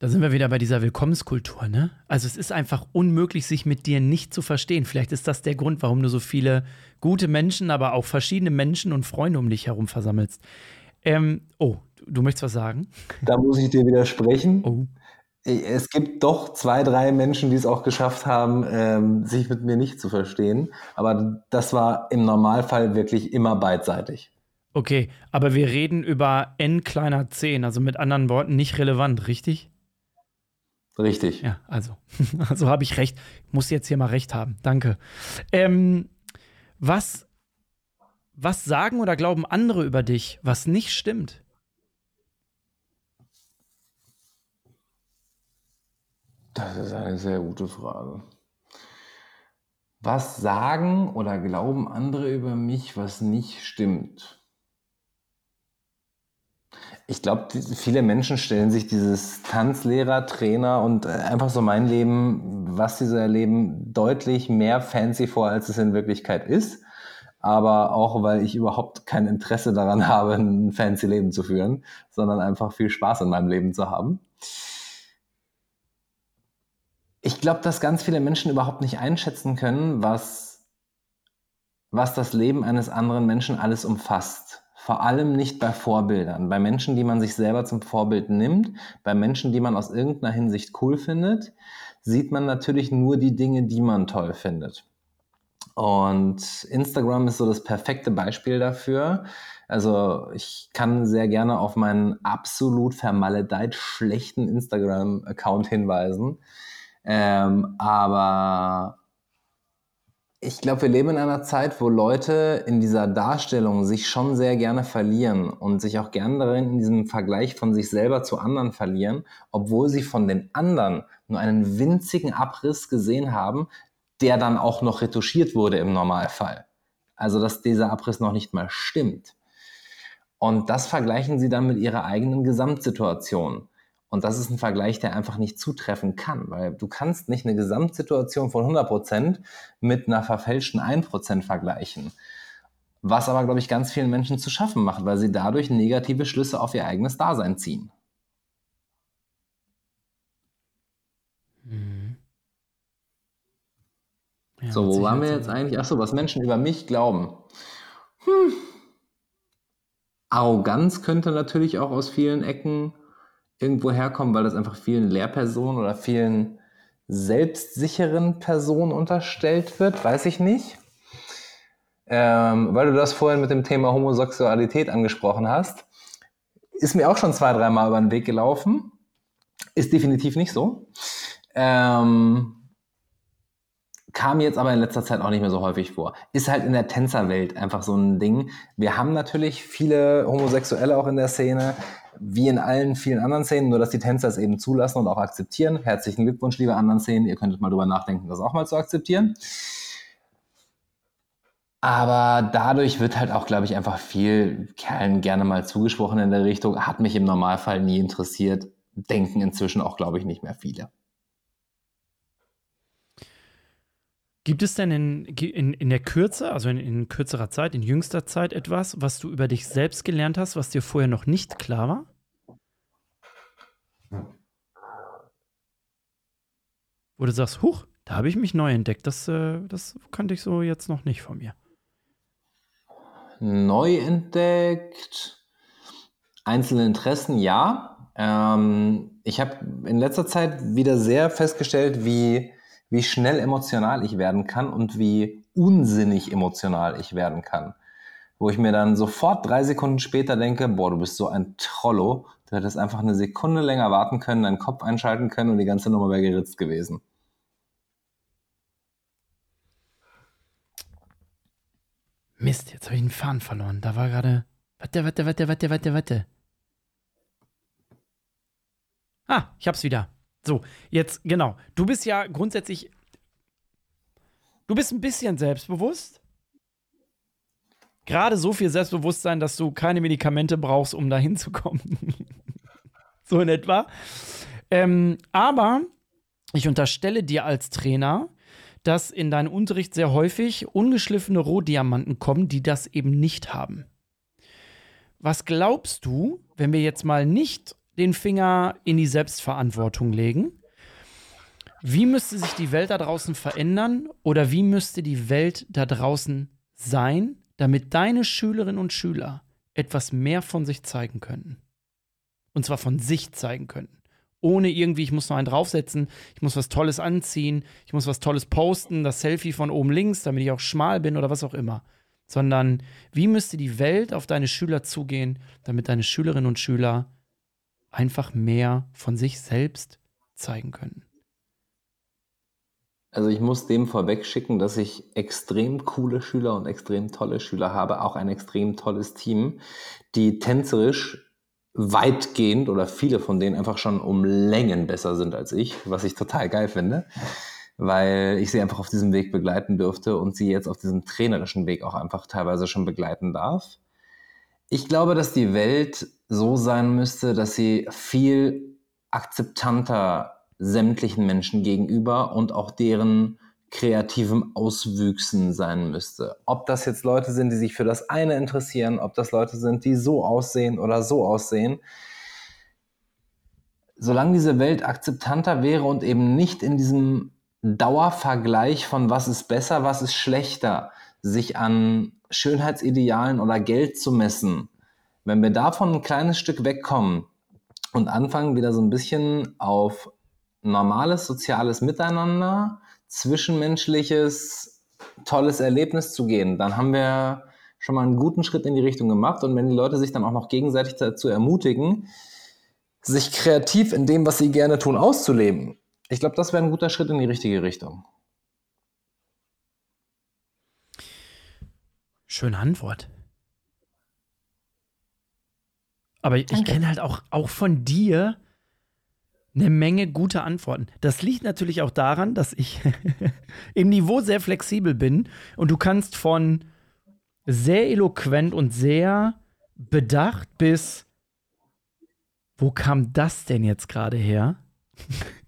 [SPEAKER 2] Da sind wir wieder bei dieser Willkommenskultur, ne? Also es ist einfach unmöglich, sich mit dir nicht zu verstehen. Vielleicht ist das der Grund, warum du so viele gute Menschen, aber auch verschiedene Menschen und Freunde um dich herum versammelst. Ähm, oh, du möchtest was sagen?
[SPEAKER 1] Da muss ich dir widersprechen. Oh. Es gibt doch zwei, drei Menschen, die es auch geschafft haben, ähm, sich mit mir nicht zu verstehen. Aber das war im Normalfall wirklich immer beidseitig.
[SPEAKER 2] Okay, aber wir reden über n kleiner 10, also mit anderen Worten nicht relevant, richtig?
[SPEAKER 1] Richtig.
[SPEAKER 2] Ja, also, also habe ich recht. Muss jetzt hier mal recht haben. Danke. Ähm, was, was sagen oder glauben andere über dich, was nicht stimmt?
[SPEAKER 1] Das ist eine sehr gute Frage. Was sagen oder glauben andere über mich, was nicht stimmt? Ich glaube, viele Menschen stellen sich dieses Tanzlehrer, Trainer und äh, einfach so mein Leben, was sie so erleben, deutlich mehr fancy vor, als es in Wirklichkeit ist. Aber auch, weil ich überhaupt kein Interesse daran habe, ein fancy Leben zu führen, sondern einfach viel Spaß in meinem Leben zu haben. Ich glaube, dass ganz viele Menschen überhaupt nicht einschätzen können, was, was das Leben eines anderen Menschen alles umfasst. Vor allem nicht bei Vorbildern, bei Menschen, die man sich selber zum Vorbild nimmt, bei Menschen, die man aus irgendeiner Hinsicht cool findet, sieht man natürlich nur die Dinge, die man toll findet. Und Instagram ist so das perfekte Beispiel dafür. Also ich kann sehr gerne auf meinen absolut vermaledeit schlechten Instagram-Account hinweisen. Ähm, aber ich glaube, wir leben in einer Zeit, wo Leute in dieser Darstellung sich schon sehr gerne verlieren und sich auch gerne darin in diesem Vergleich von sich selber zu anderen verlieren, obwohl sie von den anderen nur einen winzigen Abriss gesehen haben, der dann auch noch retuschiert wurde im Normalfall. Also, dass dieser Abriss noch nicht mal stimmt. Und das vergleichen sie dann mit ihrer eigenen Gesamtsituation. Und das ist ein Vergleich, der einfach nicht zutreffen kann, weil du kannst nicht eine Gesamtsituation von 100% mit einer verfälschten 1% vergleichen. Was aber, glaube ich, ganz vielen Menschen zu schaffen macht, weil sie dadurch negative Schlüsse auf ihr eigenes Dasein ziehen.
[SPEAKER 2] Mhm. Ja.
[SPEAKER 1] Ja, so, wo waren wir jetzt eigentlich? Achso, was Menschen über mich glauben. Hm. Arroganz könnte natürlich auch aus vielen Ecken irgendwo herkommen, weil das einfach vielen Lehrpersonen oder vielen selbstsicheren Personen unterstellt wird, weiß ich nicht. Ähm, weil du das vorhin mit dem Thema Homosexualität angesprochen hast, ist mir auch schon zwei, dreimal über den Weg gelaufen. Ist definitiv nicht so. Ähm, kam jetzt aber in letzter Zeit auch nicht mehr so häufig vor. Ist halt in der Tänzerwelt einfach so ein Ding. Wir haben natürlich viele Homosexuelle auch in der Szene, wie in allen vielen anderen Szenen, nur dass die Tänzer es eben zulassen und auch akzeptieren. Herzlichen Glückwunsch, liebe anderen Szenen. Ihr könntet mal drüber nachdenken, das auch mal zu akzeptieren. Aber dadurch wird halt auch, glaube ich, einfach viel Kerlen gerne mal zugesprochen in der Richtung. Hat mich im Normalfall nie interessiert. Denken inzwischen auch, glaube ich, nicht mehr viele.
[SPEAKER 2] Gibt es denn in, in, in der Kürze, also in, in kürzerer Zeit, in jüngster Zeit etwas, was du über dich selbst gelernt hast, was dir vorher noch nicht klar war? Wo du sagst, huch, da habe ich mich neu entdeckt. Das, äh, das kannte ich so jetzt noch nicht von mir.
[SPEAKER 1] Neu entdeckt. Einzelne Interessen, ja. Ähm, ich habe in letzter Zeit wieder sehr festgestellt, wie wie schnell emotional ich werden kann und wie unsinnig emotional ich werden kann. Wo ich mir dann sofort drei Sekunden später denke, boah, du bist so ein Trollo, du hättest einfach eine Sekunde länger warten können, deinen Kopf einschalten können und die ganze Nummer wäre geritzt gewesen.
[SPEAKER 2] Mist, jetzt habe ich einen Faden verloren. Da war gerade. Warte, warte, warte, warte, warte, warte. Ah, ich hab's wieder. So, jetzt, genau. Du bist ja grundsätzlich. Du bist ein bisschen selbstbewusst. Gerade so viel Selbstbewusstsein, dass du keine Medikamente brauchst, um da hinzukommen. so in etwa. Ähm, aber ich unterstelle dir als Trainer, dass in deinen Unterricht sehr häufig ungeschliffene Rohdiamanten kommen, die das eben nicht haben. Was glaubst du, wenn wir jetzt mal nicht den Finger in die Selbstverantwortung legen. Wie müsste sich die Welt da draußen verändern oder wie müsste die Welt da draußen sein, damit deine Schülerinnen und Schüler etwas mehr von sich zeigen könnten? Und zwar von sich zeigen könnten. Ohne irgendwie, ich muss noch einen draufsetzen, ich muss was Tolles anziehen, ich muss was Tolles posten, das Selfie von oben links, damit ich auch schmal bin oder was auch immer. Sondern wie müsste die Welt auf deine Schüler zugehen, damit deine Schülerinnen und Schüler einfach mehr von sich selbst zeigen können?
[SPEAKER 1] Also ich muss dem vorweg schicken, dass ich extrem coole Schüler und extrem tolle Schüler habe, auch ein extrem tolles Team, die tänzerisch weitgehend oder viele von denen einfach schon um Längen besser sind als ich, was ich total geil finde, weil ich sie einfach auf diesem Weg begleiten dürfte und sie jetzt auf diesem trainerischen Weg auch einfach teilweise schon begleiten darf. Ich glaube, dass die Welt so sein müsste, dass sie viel akzeptanter sämtlichen Menschen gegenüber und auch deren kreativen Auswüchsen sein müsste. Ob das jetzt Leute sind, die sich für das eine interessieren, ob das Leute sind, die so aussehen oder so aussehen. Solange diese Welt akzeptanter wäre und eben nicht in diesem Dauervergleich von was ist besser, was ist schlechter, sich an Schönheitsidealen oder Geld zu messen, wenn wir davon ein kleines Stück wegkommen und anfangen, wieder so ein bisschen auf normales soziales Miteinander, zwischenmenschliches, tolles Erlebnis zu gehen, dann haben wir schon mal einen guten Schritt in die Richtung gemacht. Und wenn die Leute sich dann auch noch gegenseitig dazu ermutigen, sich kreativ in dem, was sie gerne tun, auszuleben, ich glaube, das wäre ein guter Schritt in die richtige Richtung.
[SPEAKER 2] Schöne Antwort. Aber Danke. ich kenne halt auch, auch von dir eine Menge gute Antworten. Das liegt natürlich auch daran, dass ich im Niveau sehr flexibel bin und du kannst von sehr eloquent und sehr bedacht bis wo kam das denn jetzt gerade her?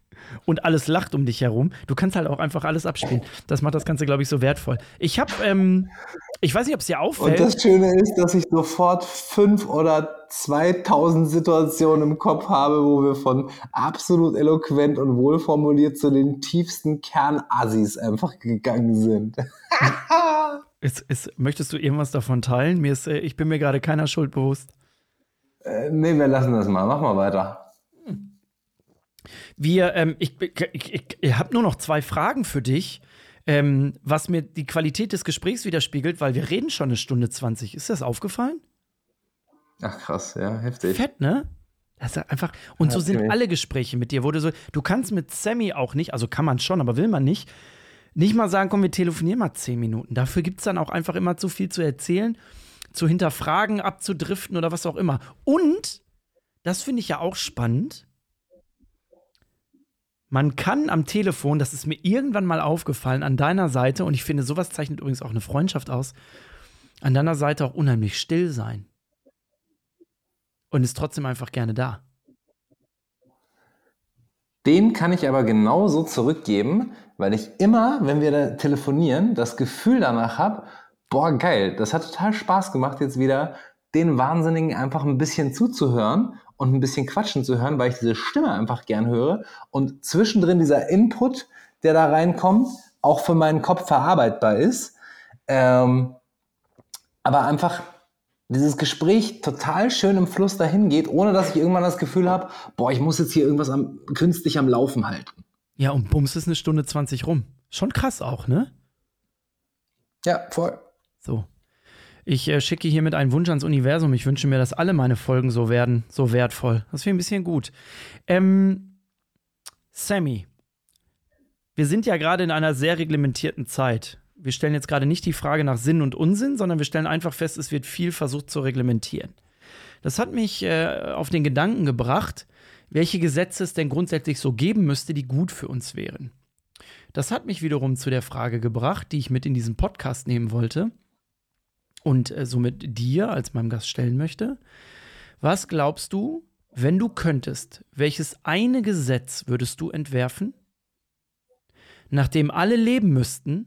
[SPEAKER 2] und alles lacht um dich herum. Du kannst halt auch einfach alles abspielen. Das macht das Ganze, glaube ich, so wertvoll. Ich habe, ähm, ich weiß nicht, ob es dir auffällt.
[SPEAKER 1] Und das Schöne ist, dass ich sofort fünf oder 2000 Situationen im Kopf habe, wo wir von absolut eloquent und wohlformuliert zu den tiefsten Kernassis einfach gegangen sind.
[SPEAKER 2] ist, ist, möchtest du irgendwas davon teilen? Mir ist, äh, ich bin mir gerade keiner Schuld bewusst.
[SPEAKER 1] Äh, nee, wir lassen das mal. Mach mal weiter.
[SPEAKER 2] Wir, ähm, ich, ich, ich, habe nur noch zwei Fragen für dich, ähm, was mir die Qualität des Gesprächs widerspiegelt, weil wir reden schon eine Stunde 20. Ist das aufgefallen?
[SPEAKER 1] Ach krass, ja, heftig.
[SPEAKER 2] Fett, ne? Das ist einfach, und so sind alle Gespräche mit dir, wo du so, du kannst mit Sammy auch nicht, also kann man schon, aber will man nicht, nicht mal sagen, komm, wir telefonieren mal zehn Minuten. Dafür gibt es dann auch einfach immer zu viel zu erzählen, zu hinterfragen, abzudriften oder was auch immer. Und, das finde ich ja auch spannend, man kann am Telefon, das ist mir irgendwann mal aufgefallen, an deiner Seite, und ich finde, sowas zeichnet übrigens auch eine Freundschaft aus, an deiner Seite auch unheimlich still sein. Und ist trotzdem einfach gerne da.
[SPEAKER 1] Den kann ich aber genauso zurückgeben, weil ich immer, wenn wir da telefonieren, das Gefühl danach habe, boah, geil, das hat total Spaß gemacht, jetzt wieder den Wahnsinnigen einfach ein bisschen zuzuhören und ein bisschen quatschen zu hören, weil ich diese Stimme einfach gern höre und zwischendrin dieser Input, der da reinkommt, auch für meinen Kopf verarbeitbar ist. Ähm, aber einfach dieses Gespräch total schön im Fluss dahin geht, ohne dass ich irgendwann das Gefühl habe, boah, ich muss jetzt hier irgendwas am, künstlich am Laufen halten.
[SPEAKER 2] Ja, und bums ist eine Stunde 20 rum. Schon krass auch, ne?
[SPEAKER 1] Ja, voll.
[SPEAKER 2] So. Ich äh, schicke hiermit einen Wunsch ans Universum. Ich wünsche mir, dass alle meine Folgen so werden, so wertvoll. Das wäre ein bisschen gut. Ähm, Sammy, wir sind ja gerade in einer sehr reglementierten Zeit. Wir stellen jetzt gerade nicht die Frage nach Sinn und Unsinn, sondern wir stellen einfach fest, es wird viel versucht zu reglementieren. Das hat mich äh, auf den Gedanken gebracht, welche Gesetze es denn grundsätzlich so geben müsste, die gut für uns wären. Das hat mich wiederum zu der Frage gebracht, die ich mit in diesen Podcast nehmen wollte und äh, somit dir als meinem Gast stellen möchte. Was glaubst du, wenn du könntest, welches eine Gesetz würdest du entwerfen, nachdem alle leben müssten,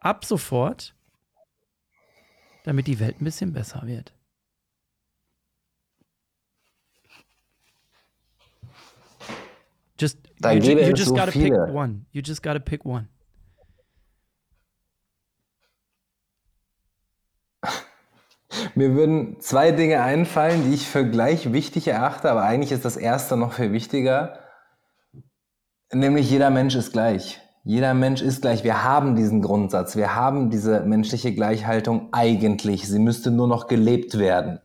[SPEAKER 2] ab sofort, damit die Welt ein bisschen besser wird? Just,
[SPEAKER 1] da
[SPEAKER 2] you,
[SPEAKER 1] you
[SPEAKER 2] just
[SPEAKER 1] so
[SPEAKER 2] gotta
[SPEAKER 1] viele.
[SPEAKER 2] pick one. You just gotta pick one.
[SPEAKER 1] Mir würden zwei Dinge einfallen, die ich für gleich wichtig erachte, aber eigentlich ist das erste noch viel wichtiger. Nämlich jeder Mensch ist gleich. Jeder Mensch ist gleich. Wir haben diesen Grundsatz. Wir haben diese menschliche Gleichhaltung eigentlich. Sie müsste nur noch gelebt werden.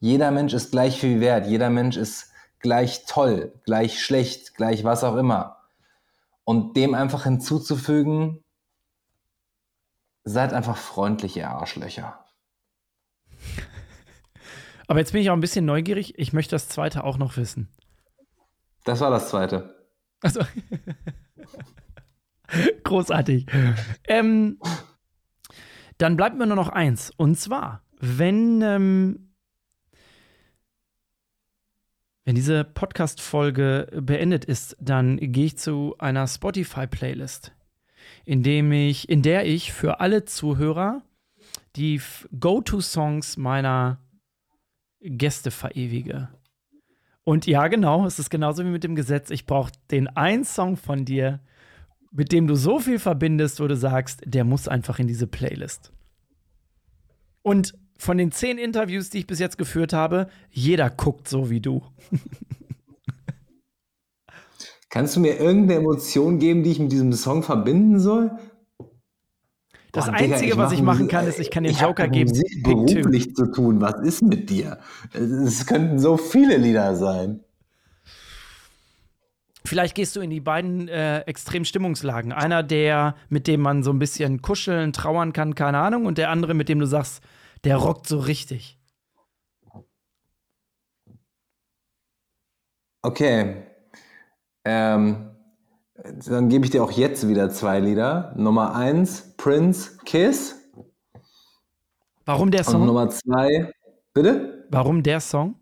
[SPEAKER 1] Jeder Mensch ist gleich viel wert. Jeder Mensch ist gleich toll, gleich schlecht, gleich was auch immer. Und dem einfach hinzuzufügen, seid einfach freundliche Arschlöcher.
[SPEAKER 2] Aber jetzt bin ich auch ein bisschen neugierig. Ich möchte das zweite auch noch wissen.
[SPEAKER 1] Das war das zweite.
[SPEAKER 2] Also. Großartig. Ähm, dann bleibt mir nur noch eins. Und zwar, wenn, ähm, wenn diese Podcast-Folge beendet ist, dann gehe ich zu einer Spotify-Playlist, in, ich, in der ich für alle Zuhörer die Go-To-Songs meiner Gäste verewige. Und ja, genau, es ist genauso wie mit dem Gesetz. Ich brauche den einen Song von dir, mit dem du so viel verbindest, wo du sagst, der muss einfach in diese Playlist. Und von den zehn Interviews, die ich bis jetzt geführt habe, jeder guckt so wie du.
[SPEAKER 1] Kannst du mir irgendeine Emotion geben, die ich mit diesem Song verbinden soll?
[SPEAKER 2] Das Boah, Einzige, Digga, ich was ich machen kann, ist, ich kann den ich Joker geben.
[SPEAKER 1] Beruflich zu tun. Was ist mit dir? Es könnten so viele Lieder sein.
[SPEAKER 2] Vielleicht gehst du in die beiden äh, extremen Stimmungslagen. Einer, der, mit dem man so ein bisschen kuscheln, trauern kann, keine Ahnung, und der andere, mit dem du sagst, der rockt so richtig.
[SPEAKER 1] Okay. Ähm, dann gebe ich dir auch jetzt wieder zwei Lieder. Nummer eins, Prince, Kiss.
[SPEAKER 2] Warum der Song?
[SPEAKER 1] Und Nummer zwei, bitte?
[SPEAKER 2] Warum der Song?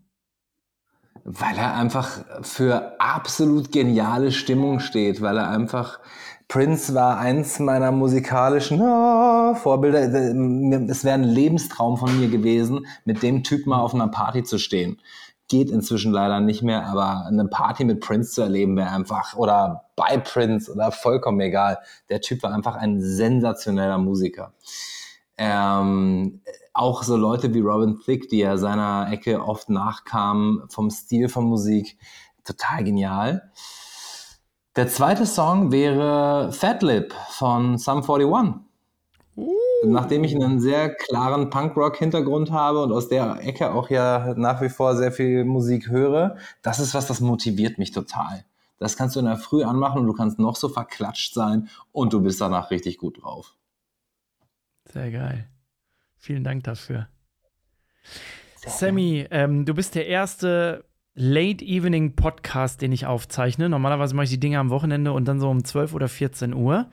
[SPEAKER 1] Weil er einfach für absolut geniale Stimmung steht, weil er einfach Prince war eins meiner musikalischen oh, Vorbilder. Es wäre ein Lebenstraum von mir gewesen, mit dem Typ mal auf einer Party zu stehen. Geht inzwischen leider nicht mehr, aber eine Party mit Prince zu erleben wäre einfach, oder bei Prince oder vollkommen egal. Der Typ war einfach ein sensationeller Musiker. Ähm, auch so Leute wie Robin Thicke, die ja seiner Ecke oft nachkamen vom Stil von Musik, total genial. Der zweite Song wäre Fat Lip von Sum 41. Nachdem ich einen sehr klaren Punkrock-Hintergrund habe und aus der Ecke auch ja nach wie vor sehr viel Musik höre, das ist was, das motiviert mich total. Das kannst du in der Früh anmachen und du kannst noch so verklatscht sein und du bist danach richtig gut drauf.
[SPEAKER 2] Sehr geil. Vielen Dank dafür. Sammy, ähm, du bist der erste Late Evening Podcast, den ich aufzeichne. Normalerweise mache ich die Dinge am Wochenende und dann so um 12 oder 14 Uhr.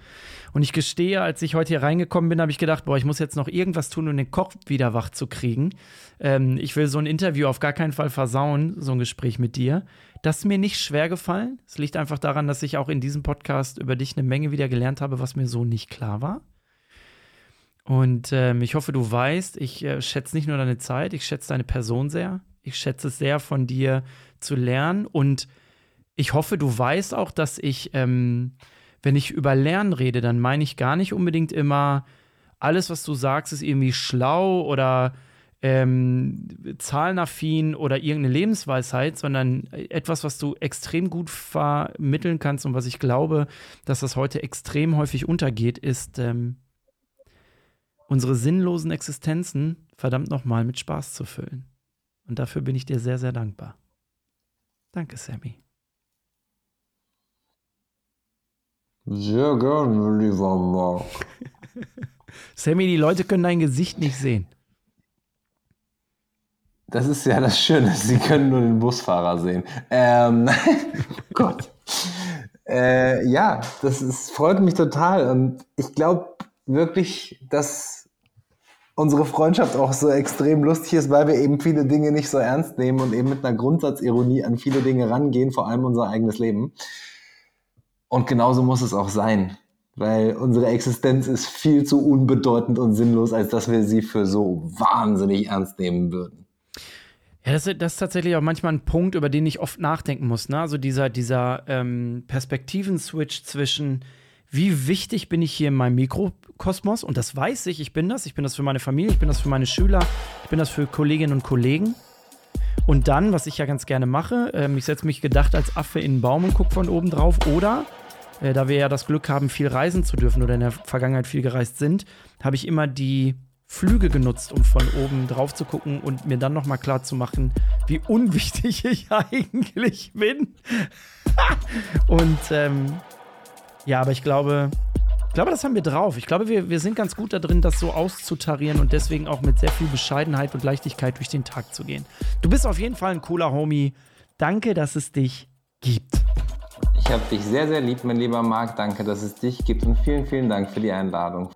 [SPEAKER 2] Und ich gestehe, als ich heute hier reingekommen bin, habe ich gedacht, boah, ich muss jetzt noch irgendwas tun, um den Kopf wieder wach zu kriegen. Ähm, ich will so ein Interview auf gar keinen Fall versauen, so ein Gespräch mit dir. Das ist mir nicht schwer gefallen. Es liegt einfach daran, dass ich auch in diesem Podcast über dich eine Menge wieder gelernt habe, was mir so nicht klar war. Und ähm, ich hoffe, du weißt, ich äh, schätze nicht nur deine Zeit, ich schätze deine Person sehr. Ich schätze es sehr, von dir zu lernen. Und ich hoffe, du weißt auch, dass ich, ähm, wenn ich über Lernen rede, dann meine ich gar nicht unbedingt immer, alles, was du sagst, ist irgendwie schlau oder ähm, zahlenaffin oder irgendeine Lebensweisheit, sondern etwas, was du extrem gut vermitteln kannst und was ich glaube, dass das heute extrem häufig untergeht, ist ähm, unsere sinnlosen Existenzen verdammt nochmal mit Spaß zu füllen. Und dafür bin ich dir sehr, sehr dankbar. Danke, Sammy.
[SPEAKER 1] Sehr gerne, lieber Mark.
[SPEAKER 2] Sammy, die Leute können dein Gesicht nicht sehen.
[SPEAKER 1] Das ist ja das Schöne, sie können nur den Busfahrer sehen. Ähm, Gott. Äh, ja, das ist, freut mich total. Und ich glaube wirklich, dass unsere Freundschaft auch so extrem lustig ist, weil wir eben viele Dinge nicht so ernst nehmen und eben mit einer Grundsatzironie an viele Dinge rangehen, vor allem unser eigenes Leben. Und genauso muss es auch sein, weil unsere Existenz ist viel zu unbedeutend und sinnlos, als dass wir sie für so wahnsinnig ernst nehmen würden.
[SPEAKER 2] Ja, das, das, ist tatsächlich auch manchmal ein Punkt, über den ich oft nachdenken muss. Ne? Also dieser, dieser ähm, Perspektiven-Switch zwischen wie wichtig bin ich hier in meinem Mikrokosmos und das weiß ich, ich bin das, ich bin das für meine Familie, ich bin das für meine Schüler, ich bin das für Kolleginnen und Kollegen. Und dann, was ich ja ganz gerne mache, ähm, ich setze mich gedacht als Affe in einen Baum und gucke von oben drauf oder äh, da wir ja das Glück haben, viel reisen zu dürfen oder in der Vergangenheit viel gereist sind, habe ich immer die Flüge genutzt, um von oben drauf zu gucken und mir dann nochmal klar zu machen, wie unwichtig ich eigentlich bin. und ähm, ja, aber ich glaube, ich glaube, das haben wir drauf. Ich glaube, wir, wir sind ganz gut da drin, das so auszutarieren und deswegen auch mit sehr viel Bescheidenheit und Leichtigkeit durch den Tag zu gehen. Du bist auf jeden Fall ein cooler Homie. Danke, dass es dich gibt.
[SPEAKER 1] Ich habe dich sehr, sehr lieb, mein lieber Marc. Danke, dass es dich gibt und vielen, vielen Dank für die Einladung.